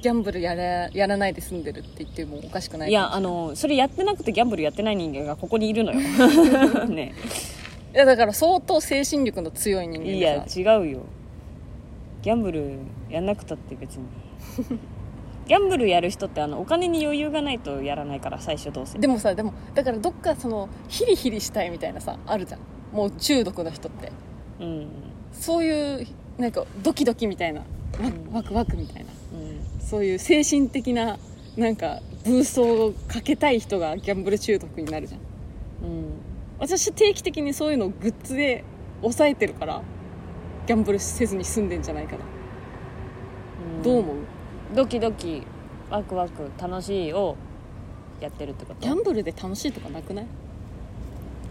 ギャンブルやらやらないで済んでるって言ってもおかしくないいやあのそれやってなくてギャンブルやってない人間がここにいるのよ。ね。いやだから相当精神力の強い人間いや違うよ。ギャンブルやんなくたって別に。ギャンブルやる人ってあのお金に余裕がないとやらないから最初どうせ。でもさでもだからどっかそのヒリヒリしたいみたいなさあるじゃん。もう中毒の人って。うん。そういうなんかドキドキみたいなワうんワクワクみたいな。うんそういう精神的ななんかブーストをかけたい人がギャンブル中毒になるじゃん。うん。私定期的にそういうのをグッズで抑えてるからギャンブルせずに済んでんじゃないかな、うん。どう思う？ドキドキワクワク楽しいをやってるってこと？ギャンブルで楽しいとかなくない？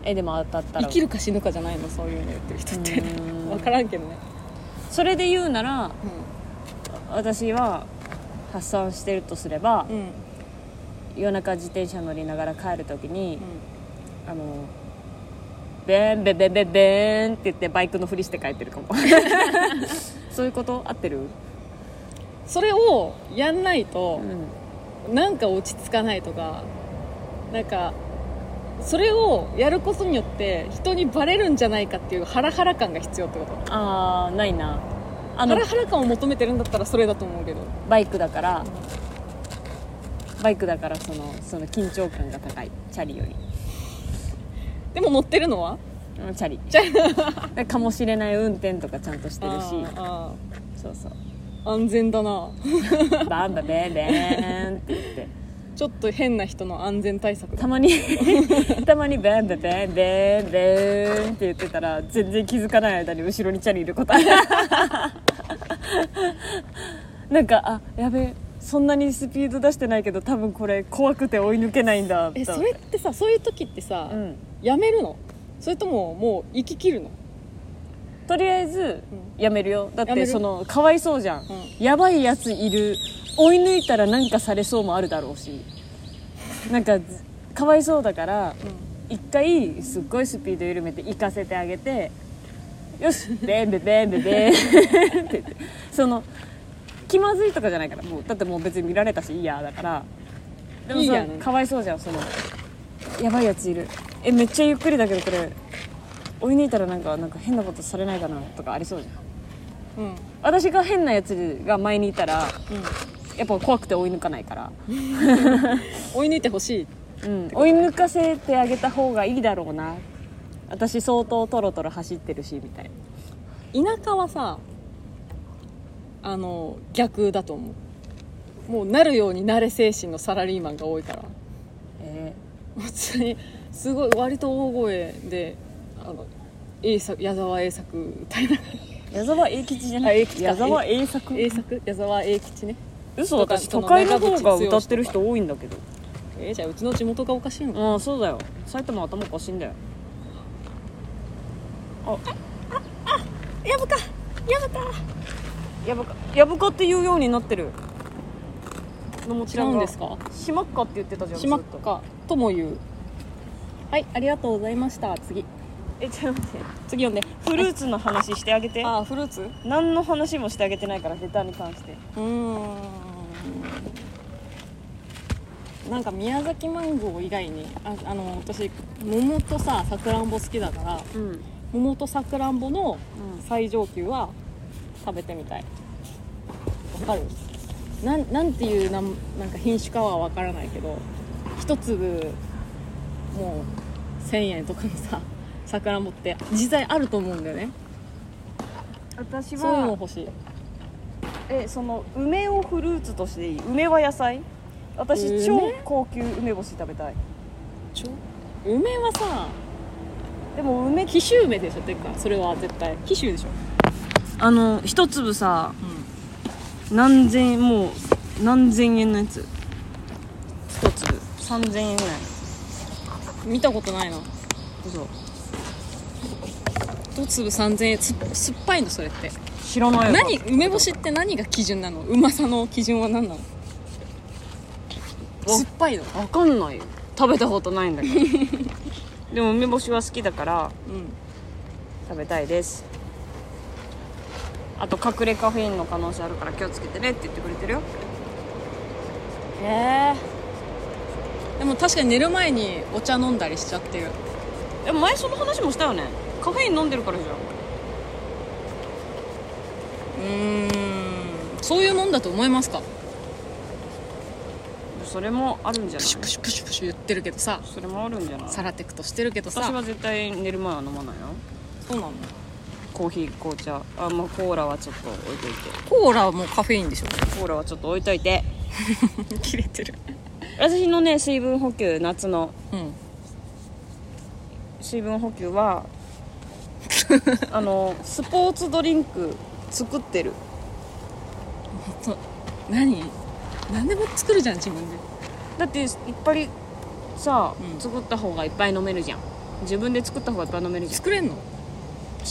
えでも当たったら。生きるか死ぬかじゃないの？そういうの言ってる人って。うーん。分からんけどね、それで言うならう私は発散してるとすればんうん。夜中自転車乗りながら帰る時にう、あのベンベベベベーンって言ってバイクのふりして帰ってるかも。そういうこと？合ってる？ん、それをやんないとう、ん。なんか落ち着かないとかなんかそれをやることによって人にバレるんじゃないかっていうハラハラ感が必要ってこと？ああないなあハのラハラ感を求めてるんだったらそれだと思うけど。バイクだからバイクだからそのその緊張感が高い。チャリより。でも乗ってるのは？うんチャリ。チャリ。かもしれない運転とかちゃんとしてるし。あそうそう。ー安全だな。バンバベンベーンって言ってちょっと変な人の安全対策。たまに たまにベンベンベンベンベンって言ってたら全然気づかない間に後ろにチャリいることあるなんかあやべえそんなにスピード出してないけど多分これ怖くて追い抜けないんだえそれってさそういう時ってさ、うんやめるのそれとももう生き切るのとりあえずやめるよ。だってそのかわいそうじゃん、うやばいやついる。追い抜いたら何かされそうもあるだろうし。なんかずかわいそうだから一回すっごいスピード緩めて行かせてあげてよしベンベベンベベンって言って。その気まずいとかじゃないから。もうだってもう別に見られたしいいやだから。でもいいかわいそうじゃんその。やばいやついる。えめっちゃゆっくりだけどこれ追い抜いたらなんかなんか変なことされないかなとかありそうじゃん。うん。うん私が変なやつが前にいたらやっぱ怖くて追い抜かないから、追い抜いてほしい。うん、追い抜かせてあげた方がいいだろうな。私相当トロトロ走ってるしみたいな。田舎はさあの逆だと思う。もうなるように慣れ精神のサラリーマンが多いから。え普通にすごい割と大声であの栄作矢沢栄作歌いな矢沢永吉じゃない？あ永吉か。矢沢栄作？ら栄作？矢沢永吉ね。嘘とか私都会の方が歌ってる人多いんだけど。えーじゃあうちの地元がおかしいのうんそうだよ。埼玉頭おかしいんだよ。あ。やぶか。やぶか。やぶか。やぶかって言うようになってる。のも違うんですか？しまっかって言ってたじゃんしまっかとも言う。はいありがとうございました。次えちょっと待って。次読んで。フルーツの話してあげて。ああフルーツ？何の話もしてあげてないからヘタに関して。うーん。なんか宮崎マンゴー以外にああの私桃とささくらんぼ好きだからうん。桃とさくらんぼの最上級は食べてみたい。わかる？なんなんていうなんなんか品種かはわからないけど一粒もう1000円とかのささくらんぼって実際あると思うんだよね。私そういうのは欲しい。えその梅をフルーツとしていい。梅は野菜。私梅？超高級梅干し食べたい。ちょ梅はさでも梅紀州梅でしょてかそれは絶対。紀州でしょ。あの一粒さう何千円もう何千円のやつ。一粒。3000円ぐらい。ん見たことないな。嘘一粒3000円。す酸っぱいのそれって。知らないわ。何梅干しって何が基準なの？うまさの基準は何なの？酸っぱいの。わかんない。よ食べたことないんだけど。でも梅干しは好きだからうん。食べたいです。あと隠れカフェインの可能性あるから気をつけてねって言ってくれてるよ。へえ。でも確かに寝る前にお茶飲んだりしちゃってる。でも前その話もしたよねカフェイン飲んでるからじゃん。うーん。そういうもんだと思いますか？それもあるんじゃない？プシュプシュプシュプシュ言ってるけどさ。それもあるんじゃない？サラテクとしてるけどさ。私は絶対寝る前は飲まないよ。そうなの？コーヒー紅茶。あもうコーラはちょっと置いといて。コーラはもうカフェインでしょ。コーラはちょっと置いといて。切れてる。私のね水分補給夏の。うん。水分補給は あのスポーツドリンク作ってる。と何？何でも作るじゃん自分で。だっていっぱいさ、うん。作った方がいっぱい飲めるじゃん。自分で作った方がいっぱい飲めるじゃん。作れんの？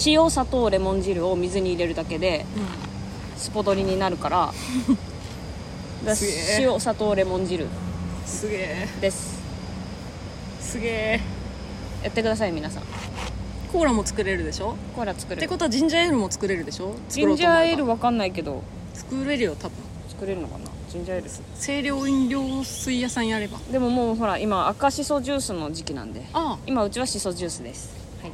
塩砂糖レモン汁を水に入れるだけでスポドリになるから。だ すげえ。塩砂糖レモン汁。すげえ。です。すげえ。やってください皆さんコーラも作れるでしょ？コーラ作れる。ってことはジンジャーエールも作れるでしょ？ジンジャーエールはわかんないけど。作れるよ多分。作れるのかな？ジンジャーエール清涼飲料水屋さんやれば。でももうほら今赤しそジュースの時期なんで。あ今うちはしそジュースです。はい。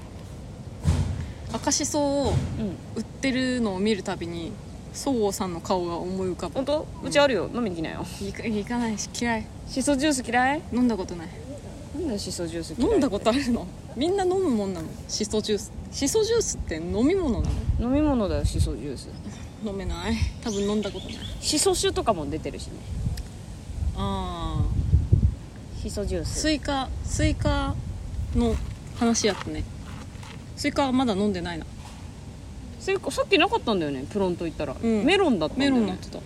あ赤しそをうん。売ってるのを見るたびにそごうさんの顔が思い浮かぶ。本当？うちあるよ。飲みに来なよ。行か行かないし嫌い。しそジュース嫌い？飲んだことない。なんでしそジュース嫌い飲んだことあるの？みんな飲むもんなの？しそジュース。しそジュースって飲み物なの？飲み物だよしそジュース。飲めない？多分飲んだことない。しそ酒とかも出てるしね。あしそジュース。スイカスイカの話やったね。スイカはまだ飲んでないな。それさっきなかったんだよねプロント行ったら、うん。メロンだったんだよね、メロンになってた。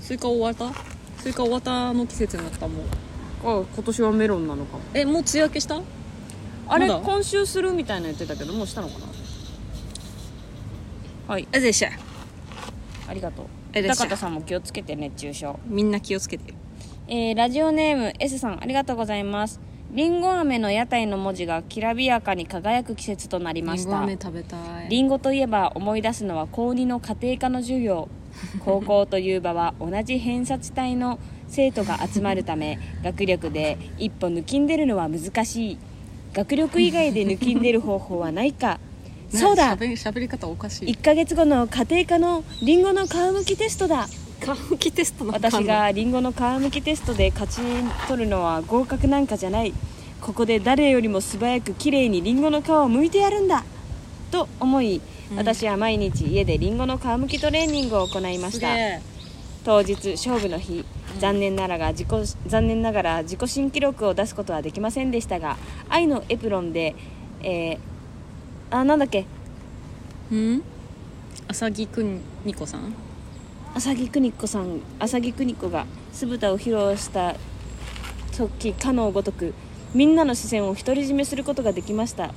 スイカ終わった？スイカ終わったの季節になったもう。あ今年はメロンなのかも。えもう梅雨明けした？あれまだ？今週するみたいな言ってたけどもうしたのかな？はい。あでしたありがとう。えでした高田さんも気をつけて熱中症みんな気をつけてえーラジオネーム S さんありがとうございます。りんご飴の屋台の文字がきらびやかに輝く季節となりました。飴食べたい。りんごといえば思い出すのは高2の家庭科の授業。高校という場は同じ偏差値帯の生徒が集まるため学力で一歩抜きんでるのは難しい学力以外で抜きんでる方法はないか。そうだ。しゃべりしゃべり方おかしい。1ヶ月後の家庭科のりんごの皮むきテストだ。顔向きテストの私がりんごの皮むきテストで勝ち取るのは合格なんかじゃない。ここで誰よりも素早くきれいにりんごの皮を剥いてやるんだ。と思い、うん。私は毎日家でりんごの皮むきトレーニングを行いますした当日勝負の日残念ながら自己残念ながら自己新記録を出すことはできませんでしたが愛のエプロンで、えーあなんだっけ？うん？浅木くにこさん？浅木邦子さん。浅木邦子が酢豚を披露した時かのごとくみんなの視線を独り占めすることができました、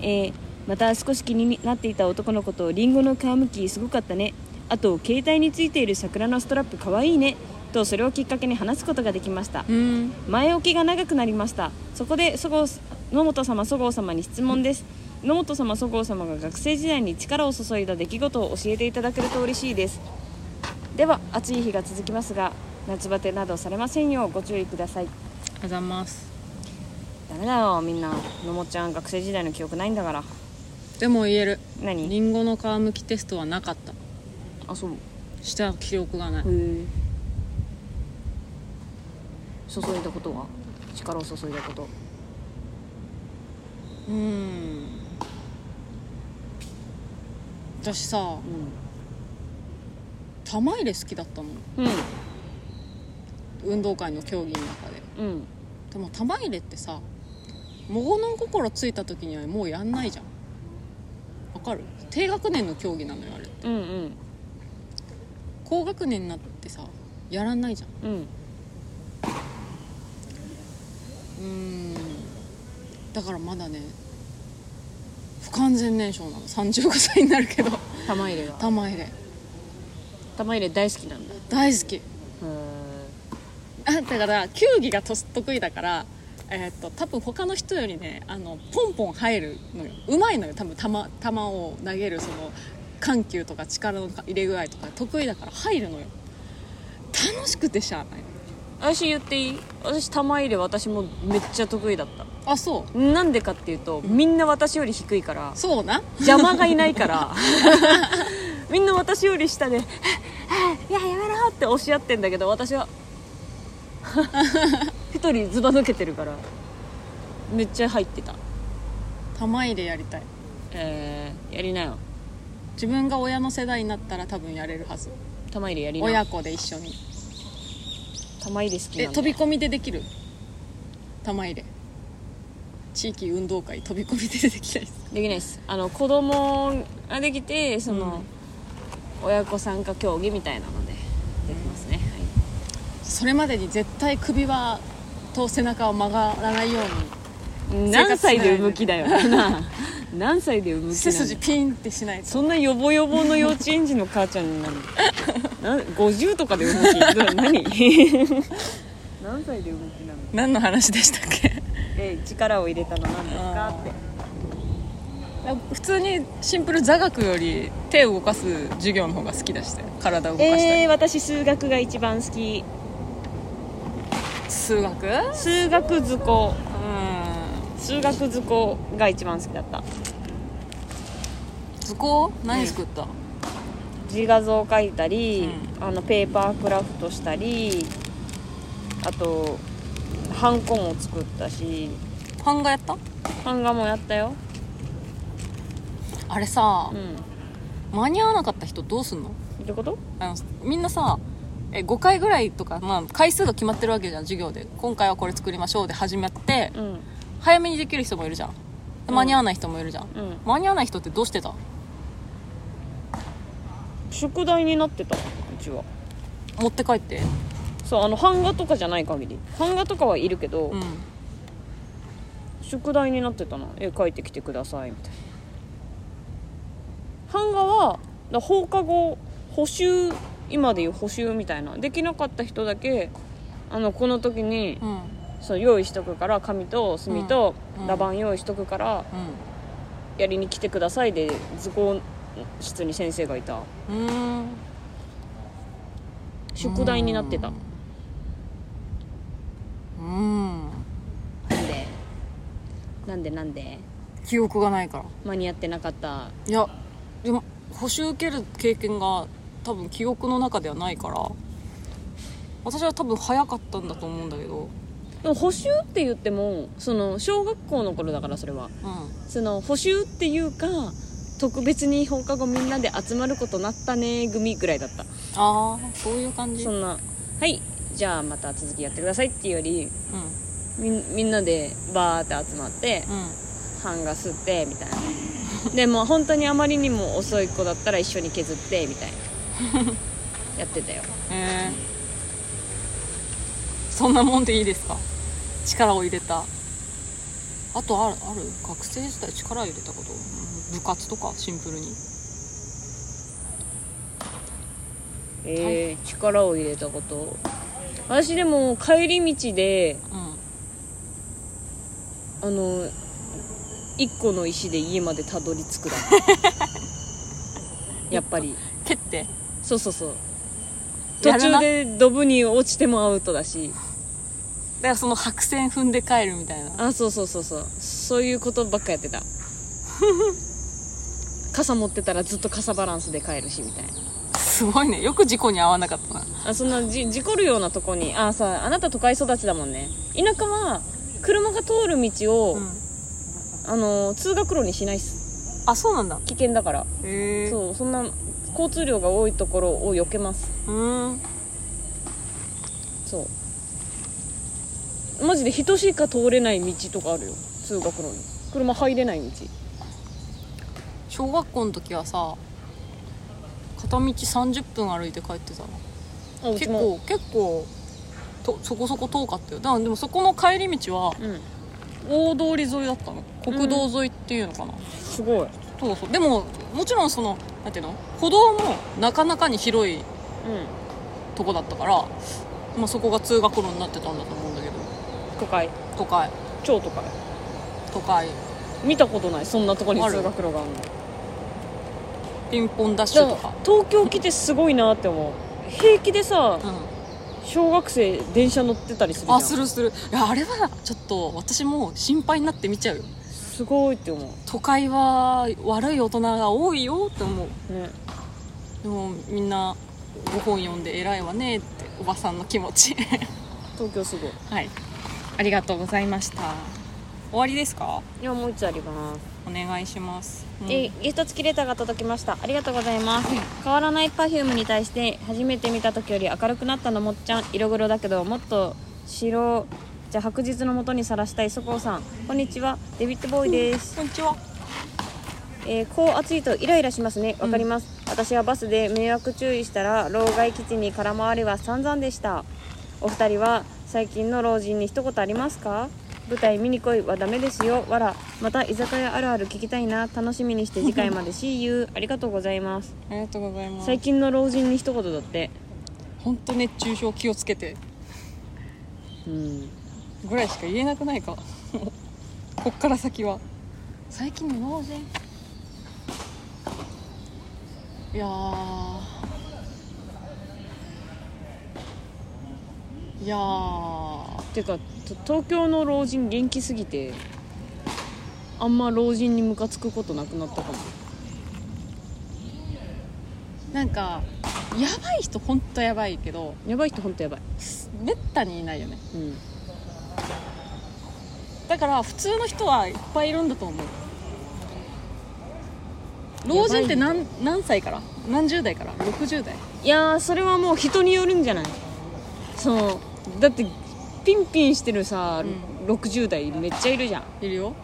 えーまた少し気になっていた男の子とリンゴの皮むきすごかったね。あと携帯についている桜のストラップかわいいねとそれをきっかけに話すことができました。うん。前置きが長くなりました。そこでそごう野本様そごう様に質問です。野本様そごう様が学生時代に力を注いだ出来事を教えていただけると嬉しいです。では暑い日が続きますが夏バテなどされませんようご注意ください。ありがとうございます。ダメだよみんな。野本ちゃん学生時代の記憶ないんだから。でも言える。何？りんごの皮むきテストはなかった。あそう。へした記憶がない。え注いだことは？力を注いだこと。うん。私さう玉入れ好きだったの。ん。運動会の競技の中で。うん。うんでも玉入れってさ物心ついた時にはもうやんないじゃん。わかる？低学年の競技なのよあれうんうん。高学年になってさやらないじゃん。うんうーん。だからまだね不完全燃焼なの。35歳になるけど。玉入れが。玉入れ。玉入れ大好きなんだ。へ大好き。えあだから球技がと得意だからえーっと多分他の人よりねあのポンポン入るのよ。うまいのよ多分球球を投げるその緩急とか力の入れ具合とか得意だから入るのよ。楽しくてしゃあない私言っていい？私玉入れ私もめっちゃ得意だった。あそう。なんでかっていうとみんな私より低いからそうな。邪魔がいないから。みんな私より下で「いややめろ!」って押し合ってんだけど私は 一人ずば抜けてるからめっちゃ入ってた。玉入れやりたい。えー、やりなよ。自分が親の世代になったら多分やれるはず。玉入れやりな親子で一緒に玉入れ好きなんだえ飛び込みでできる？玉入れ。地域運動会飛び込みでできないです。できないです。あの子供ができてその、親子参加競技みたいなのでできますね、それまでに絶対首はと背中を曲がらないようはい、生何歳で産む気だよ。なあ何歳で産む気なの筋ピンってしないと。そんなヨボヨボの幼稚園児の母ちゃんになる な50とかで産む気？何？何歳で産む気なの？何の話でしたっけ？え力を入れたの何ですか？って。や普通にシンプル座学より手を動かす授業の方が好きだして体を動かしたり、えー、私数学が一番好き。数学？う数学図工。ん数学図工が一番好きだった。図工？何作った、自画像描いたり、あのペーパークラフトしたりあとハンコも作ったし。版画やった？版画もやったよ。あれさう、ん。間に合わなかった人どうすんの？ってこと？あのみんなさえ5回ぐらいとか、まあ、回数が決まってるわけじゃん授業で。今回はこれ作りましょうで始まってうん早めにできる人もいるじゃん。で間に合わない人もいるじゃん、うん。間に合わない人ってどうしてた？宿題になってたうちは。持って帰って？そうあの版画とかじゃない限り。版画とかはいるけど、うん。宿題になってたな絵描いてきてくださいみたいな。版画はだ放課後補習今でいう補習みたいな。できなかった人だけあのこの時にうんそう用意しとくから紙と墨とうん。ラバン用意しとくからやりに来てくださいで図工室に先生がいた。うん。うーん宿題になってた。うん。なんで？なんで？なんで？記憶がないから。間に合ってなかった。いやでも補習受ける経験が多分記憶の中ではないから私は多分早かったんだと思うんだけどでも補習って言ってもその小学校の頃だからそれは。うその補習っていうか特別に放課後みんなで集まることなったね組ぐらいだった。んああそういう感じ。うんそんな。はい。じゃあまた続きやってくださいっていうよりみんみんなでバーって集まってうん。版画吸ってみたいな。でも本当にあまりにも遅い子だったら一緒に削ってみたいな。やってたよ。へえそんなもんでいいですか？力を入れた。あとあるある。学生時代力入れたこと？うん部活とか？シンプルに。えー、力を入れたこと？私でも帰り道でうん。あの一個の石で家までたどり着くだ やっぱり。蹴って？そうそうそう。途中でドブに落ちてもアウトだし。だからその白線踏んで帰るみたいな。あそうそうそうそう。そういうことばっかやってた。傘持ってたらずっと傘バランスで帰るしみたいな。すごいね。よく事故に遭わなかったな。あそんなじ事故るようなとこにあさあなた都会育ちだもんね。田舎は車が通る道を、うん。あの通学路にしないっす。あそうなんだ。危険だから。へえ。そうそんな交通量が多いところを避けます。うーん。そうマジで人しか通れない道とかあるよ。通学路に。車入れない道。小学校の時はさ片道30分歩いて帰ってた結構結構とそこそこ遠かったよ。だからでもそこの帰り道はうん。大通り沿いだったの。国道沿いっていうのかな、すごい。そうそう。でももちろんそのなんていうの？歩道もなかなかに広いうん。とこだったから、まあ、そこが通学路になってたんだと思う。んだ都会。都会。超都会。都会。見たことない。そんなとこにある？通学路があるの。ピンポンダッシュとか。東京来てすごいなって思う。平気でさうん。小学生電車乗ってたりするあするする。いやあれはちょっと私も心配になって見ちゃうよ。すごいって思う。都会は悪い大人が多いよって思う。ね。でもみんなご本読んで偉いわねっておばさんの気持ち東京すごいはいありがとうございました。終わりですか？いやもう一つあります。お願いします、うん。えーゲスト付きレターが届きました。ありがとうございます。変わらないパフュームに対して初めて見た時より明るくなったのもっちゃん。色黒だけどもっと白じゃあ白日のもとにさらしたいそこうさん。こんにちは。デビッドボーイです。こんにちは。えーこう暑いとイライラしますね。わかります、私はバスで迷惑注意したら老害基地に空回りは散々でした。お二人は最近の老人に一言ありますか？舞台見に来いはダメですよ。わら。また居酒屋あるある聞きたいな。楽しみにして次回まで See you ありがとうございます。ありがとうございます。最近の老人に一言だって。本当熱中症気をつけて。うん。ぐらいしか言えなくないか？こっから先は。最近の老人？いやいやー。てかと東京の老人元気すぎてあんま老人にムカつくことなくなったかも。なんかやばい人ほんとやばいけどやばい人ほんとやばい。めったにいないよね。うん。だから普通の人はいっぱいいるんだと思う。老人って何何歳から？何十代から？60代？いやーそれはもう人によるんじゃない？そのだってピンピンしてるさ、う60代めっちゃいるじゃん。いるよ。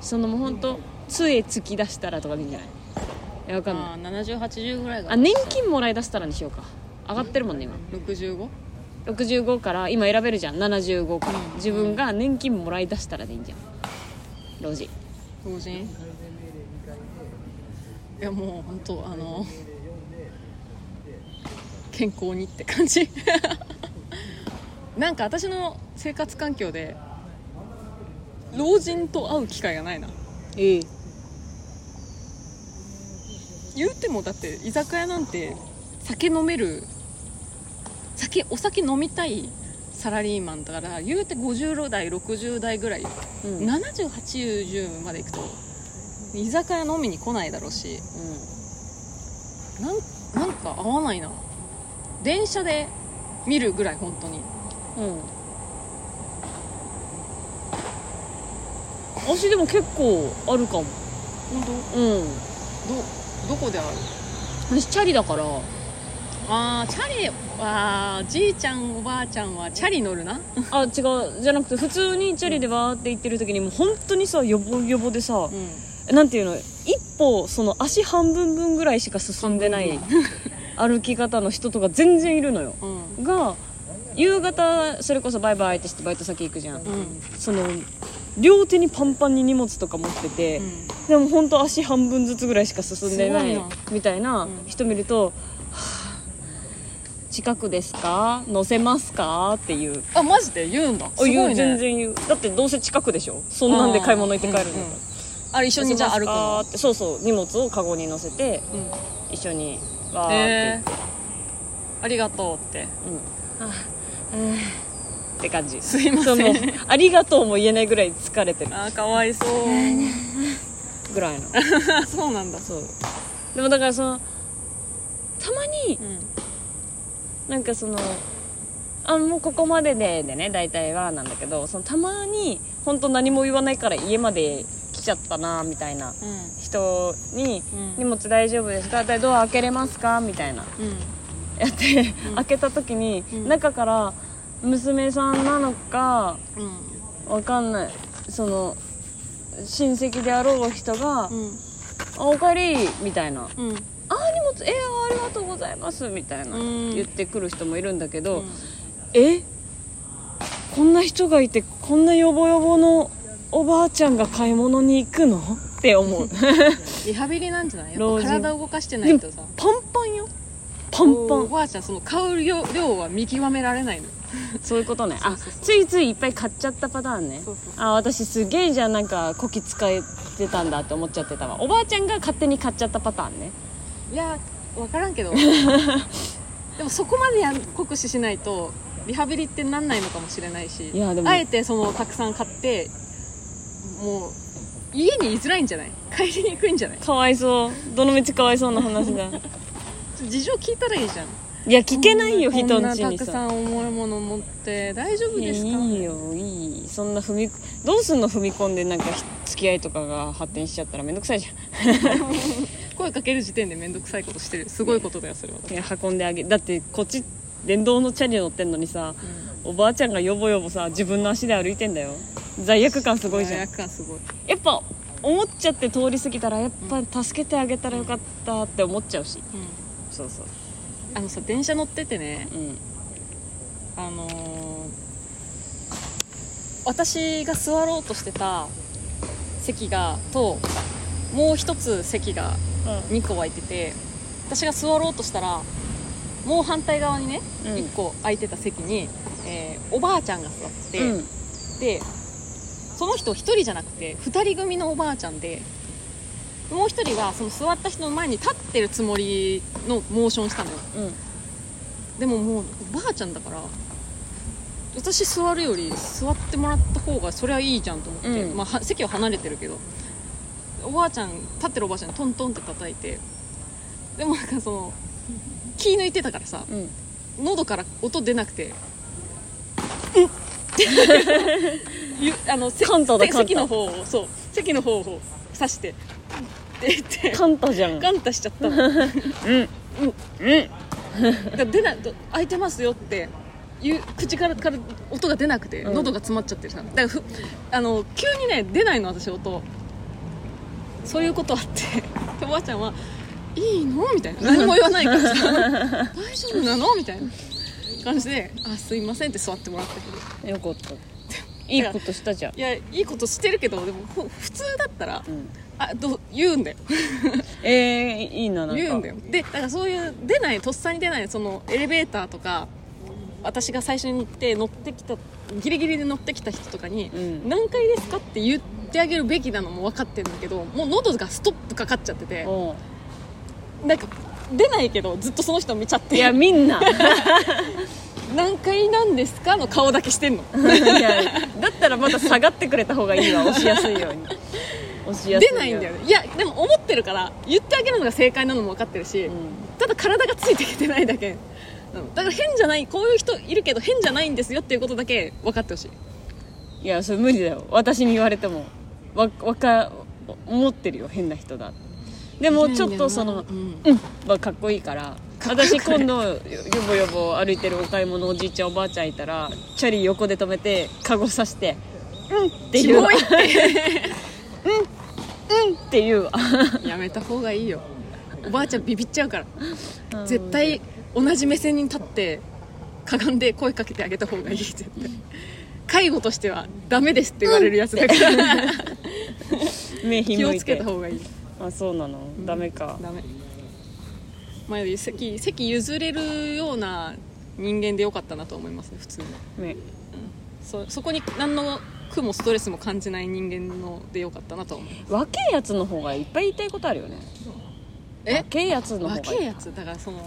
そのもうほんと杖突き出したらとかでいいんじゃない？いやわかんない。あー7080ぐらいがあ年金もらい出したらにしようか。上がってるもんね今。65? 65から今選べるじゃん。75か。ら、うん。自分が年金もらい出したらでいいんじゃん。老人。老人？いやもう本当あの健康にって感じなんか私の生活環境で老人と会う機会がないな。ええ。言うてもだって居酒屋なんて酒飲める酒お酒飲みたいサラリーマンだから言うて50代60代ぐらい、うん。7080までいくと居酒屋飲みに来ないだろうしなんなんか合わないな。電車で見るぐらい本当にうん。うん私でも結構あるかも。本当？うん。どどこである？私チャリだから。あーチャリはじいちゃんおばあちゃんはチャリ乗るな？あ違う。じゃなくて普通にチャリでわーって行ってる時にもう本当にさヨボヨボでさ、うん。なんていうの？一歩その足半分分ぐらいしか進んでない歩き方の人とか全然いるのよ。うん。が夕方それこそバイバイってしてバイト先行くじゃん、うん。その両手にパンパンに荷物とか持ってて、でも本当足半分ずつぐらいしか進んでないみたいな人見ると、はあ近くですか？乗せますか？っていう。あマジで？言うんだ。すごいね。あ言う全然言う。だってどうせ近くでしょ？そんなんで買い物行って帰るんだから、うんうん。あれ一緒にじゃあ歩くの？って。そうそう。荷物をカゴに乗せてうん。一緒にわーってえー、ありがとうって。うん。あうん。って感じ。すいません。そうもうありがとうも言えないぐらい疲れてる。あーかわいそう。ぐらいの。そうなんだ。そう。でもだからそのたまにうん。なんかそのあもうここまでででね大体はなんだけどそのたまに本当何も言わないから家まで来ちゃったなみたいな人に「うん。荷物大丈夫ですか?」ドア開けれますか?」みたいな。うんうんやって、開けた時に、うん。中から娘さんなのかうん。わかんない。その親戚であろう人が「うん。あおかえり」みたいな「あうん。荷物えー、ありがとうございます」みたいなうん。言ってくる人もいるんだけど、うん。え？こんな人がいてこんなヨボヨボのおばあちゃんが買い物に行くの？って思う。リハビリなんじゃない？や体を動かしてないとさ。パンパンよパンパン。おばあちゃんその買う量量は見極められないの。そういうことね。あついついいっぱい買っちゃったパターンね。あ私すげえじゃあなんかこき使えてたんだって思っちゃってたわ。おばあちゃんが勝手に買っちゃったパターンね。いや分からんけど。でもそこまでやん酷使しないとリハビリってなんないのかもしれないし。いやでも。あえてそのたくさん買ってもう家に居づらいんじゃない？帰りにくいんじゃない？かわいそう。どのみちかわいそうな話だ 事情聞いたらいいじゃん。いや聞けないよこん人なんたくちにさ。さん重いもの持って。大丈夫ですか？いいよいい。そんな踏みどうすんの踏み込んでなんかひ付き合いとかが発展しちゃったらめんどくさいじ 声かける時点で面倒くさいことしてる。すごいことだよそれは。ゃんいや運んであげだってこっち電動のチャリ乗ってんのにさ、おばあちゃんがヨボヨボさ自分の足で歩いてんだよ。罪悪感すごいじゃん。罪悪感すごい。やっぱ思っちゃって通り過ぎたらやっぱ助けてあげたらよかったって思っちゃうし、うんそうそう。あのさ電車乗っててねうん。あのー私が座ろうとしてた席がともう一つ席が2個空いてて私が座ろうとしたらもう反対側にね、うん。1個空いてた席に、えーおばあちゃんが座ってて、うん。でその人1人じゃなくて2人組のおばあちゃんでもう一人はその座った人の前に立ってるつもりのモーションしたのよ。うん。でももうおばあちゃんだから私座るより座ってもらった方がそれはいいじゃんと思って、うん。まあ、は席は離れてるけどおばあちゃん立ってるおばあちゃんにトントンって叩いてでもなんかその気抜いてたからさうん。喉から音出なくて「うん」ってゆあの席の方をそう席の方を指して「って。言ってカンタじゃん。ガンタしちゃった。のうん。うん。出ないと開いてますよっていう口からから音が出なくてうん。喉が詰まっちゃってるさだからふあの急にね出ないの私音そういうことあってでおばあちゃん。は「いいの?」みたいな何も言わないからさ「大丈夫なの?」みたいな感じで「あすいません」って座ってもらったけどよかったいいことしたじゃん。いやいいことしてるけどでもほ普通だったらうんあどう言うんだよ。えー、いいななんか。言うんだよ。でだからそういう出ないとっさに出ないそのエレベーターとか私が最初に乗って乗ってきたギリギリで乗ってきた人とかに、うん。何回ですかって言ってあげるべきなのも分かってるんだけどもう喉がストップかかっちゃっててなんか出ないけどずっとその人見ちゃって。いやみんな。何回なんですかの顔だけしてんの。いやだったらまた下がってくれた方がいいわ押しやすいように押しやすい出ないんだよね。いやでも思ってるから言ってあげるのが正解なのも分かってるし、うん。ただ体がついてきてないだけ。なのだから変じゃないこういう人いるけど変じゃないんですよっていうことだけ分かってほしい。いやそれ無理だよ。私に言われても。わわか思ってるよ変な人だでもちょっとそのうん。うん。はかっこいいから。私今度よぼよぼ歩いてるお買い物おじいちゃんおばあちゃんいたらチャリ横で止めてカゴさして「うん」って言うわキモいって うんって言うわ。やめた方がいいよ。おばあちゃんビビっちゃうから。うん。絶対同じ目線に立ってかがんで声かけてあげた方がいい絶対。介護としてはダメですって言われるやつだから、目ひ気をつけた方がいい。あそうなの？ダメか。ダメ。前より席席譲れるような人間でよかったなと思いますね普通に。ね。そそこに何の苦もストレスも感じない人間のでよかったなと思う。若いやつの方がいっぱい言いたいことあるよね。え？若いやつの方が若いやつ？だからその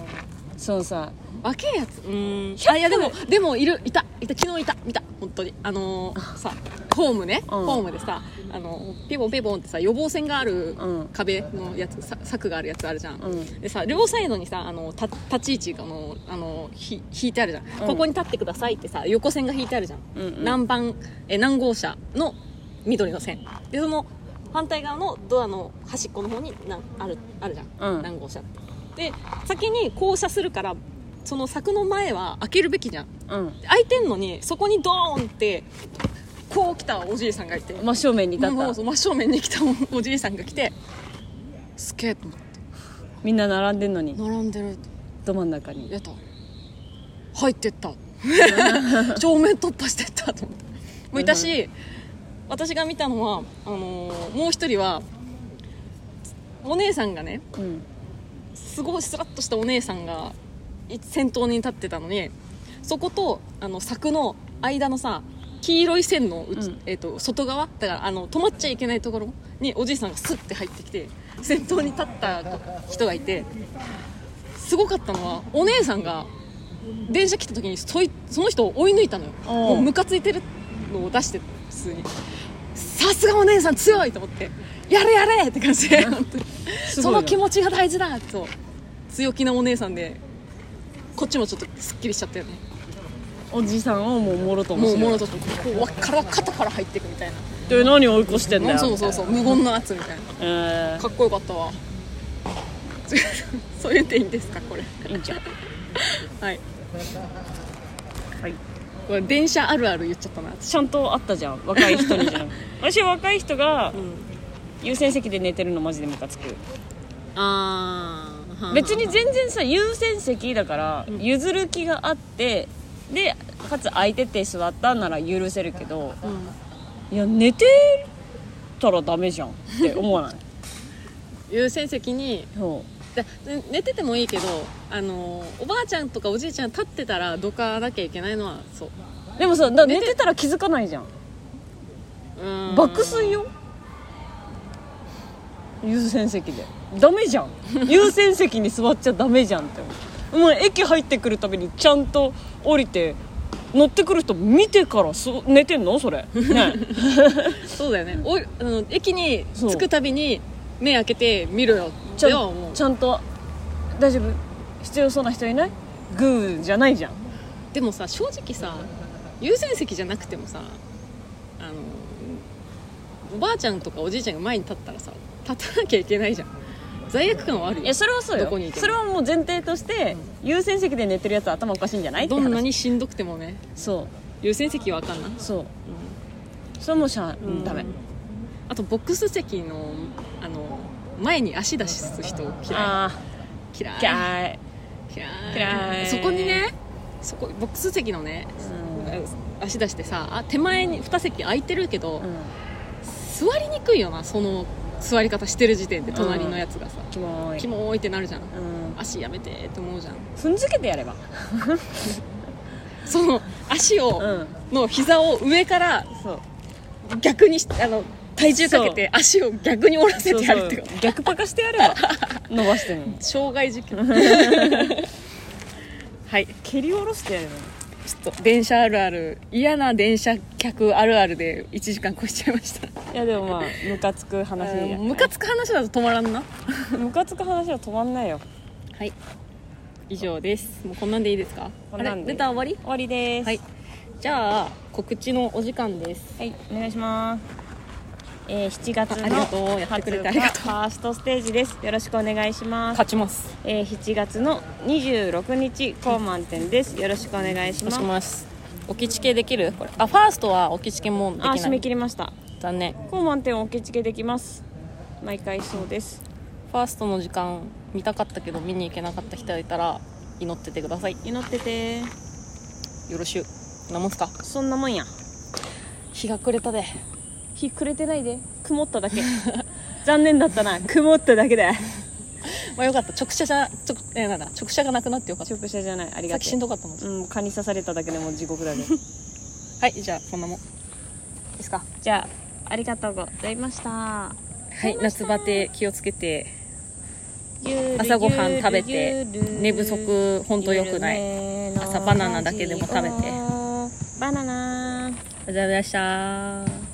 そのさ。若いやつ。うーん。100あいやでもでもいるいたいた昨日いた見た本当に。あのーさホームね、うん。ホームでさあのピボンピボンってさ予防線があるうん。壁のやつさ柵があるやつあるじゃん、うん。でさ両サイドにさあのた立ち位置があのあのひ引いてあるじゃん、うん。ここに立ってくださいってさ横線が引いてあるじゃん、うんうん。何番え何号車の緑の線。でその反対側のドアの端っこの方になあるあるじゃん。何号車ってで先に降車するからその柵の前は開けるべきじゃん。うん。開いてんのにそこにドーンってこう来たおじいさんがいて。真正面に立った。真正面に来たおじいさんが来てすげえと思って。みんな並んでんのに。並んでる。ど真ん中に。やった。入ってった。正面突破してったと思って。もういたし、私が見たのはあのーもう一人はお姉さんがねうんすごいスラッとしたお姉さんがい先頭に立ってたのにそことあの柵の間のさ黄色い線のうち、うん。えー、と外側？だからあの止まっちゃいけないところにおじいさんがスッて入ってきて先頭に立った人がいてすごかったのはお姉さんが電車来た時にそいその人を追い抜いたのよ。もうムカついてるのを出して普通に。さすがお姉さん強いと思ってやれやれって感じで。その気持ちが大事だと強気なお姉さんでこっちもちょっとすっきりしちゃったよね。おじさんをもうもろとももうもろとこうわから肩から入っていくみたいな。で何追い越してんだよ。そうそうそう無言の圧みたいな。えかっこよかったわ。そういう点いいんですかこれ。ー、いいんじゃんはい。はい。これ電車あるある言っちゃったなちゃんとあったじゃん。若い人にじゃなくて私は若い人がうん優先席で寝てるのマジでムカつく。ああ別に全然さ優先席だから譲る気があってでかつ空いてて座ったなら許せるけどうん。いや寝てたらダメじゃんって思わない？優先席にそで寝ててもいいけどあのおばあちゃんとかおじいちゃん立ってたらどかなきゃいけないのはそう。うでもさだ寝て寝てたら気づかないじゃん。爆睡よ優先席で。ダメじゃん。優先席に座っちゃダメじゃんって。もう駅入ってくるたびにちゃんと降りて乗ってくる人見てからそ寝てんの？それ。ね。そうだよね。おいあの駅に着くたびに目開けて見ろよちゃちゃんと大丈夫？必要そうな人いない？グーじゃないじゃん。でもさ正直さ優先席じゃなくてもさあのおばあちゃんとかおじいちゃんが前に立ったらさ立たなきゃいけないじゃん。罪悪感はあるよ。いやそれはそうよ。どこにいても。それはもう前提として、優先席で寝てるやつは頭おかしいんじゃない？ってど話んなにしんどくてもね。そう。優先席はあかんなそう、それはもうしゃあ、んダメ。あとボックス席のあの前に足出す人嫌い。嫌い。嫌い。嫌い。そこにねそこボックス席のね、足出してさあ手前に2席空いてるけど、うん。座りにくいよなその座り方してる時点で隣のやつがさ、キモい。キモーいってなるじゃん。うん。足やめてって思うじゃん。踏んづけてやれば。その足を、うん。の膝を上から逆にしあの体重かけて足を逆に折らせてやるって逆パカしてやれば。伸ばしてんのに障害事件 はい。蹴り下ろしてやればちょっと電車あるある嫌な電車客あるあるで1時間越しちゃいました。いやでもまあムカつく話じゃんムカつく話だと止まらんな。ムカつく話は止まんないよ。はい。以上です。もうこんなんでいいですか？こんなんで終わり？終わりです。はい。じゃあ告知のお時間です。はい、お願いします。えー、7月のあありがとうファーストステージです。よろしくお願いします。勝ちますえー、7月の26日、高満点です。よろしくお願いしもます。します置き付けできる？これあファーストは置き付けもできあ、ない締め切りました。残念高満点お受け付けできます。毎回そうです。ファーストの時間見たかったけど見に行けなかった人がいたら祈っててください祈ってて。よろしゅうなもんすか？そんなもんや。日が暮れたで日暮れてないで。曇っただけ。残念だったな。曇っただけだ。まあよかった直射じゃ直えなんだ直射がなくなってよかった直射じゃない。ありがとしんどかったもんう。うん、蚊に刺されただけでも地獄だね。はいじゃあこんなもんですかじゃあ、ありがとうございました。はい夏バテ気をつけて朝朝ごはん食べて寝不足ほんと良くない朝バナナだけでも食べてバナナありがとうございました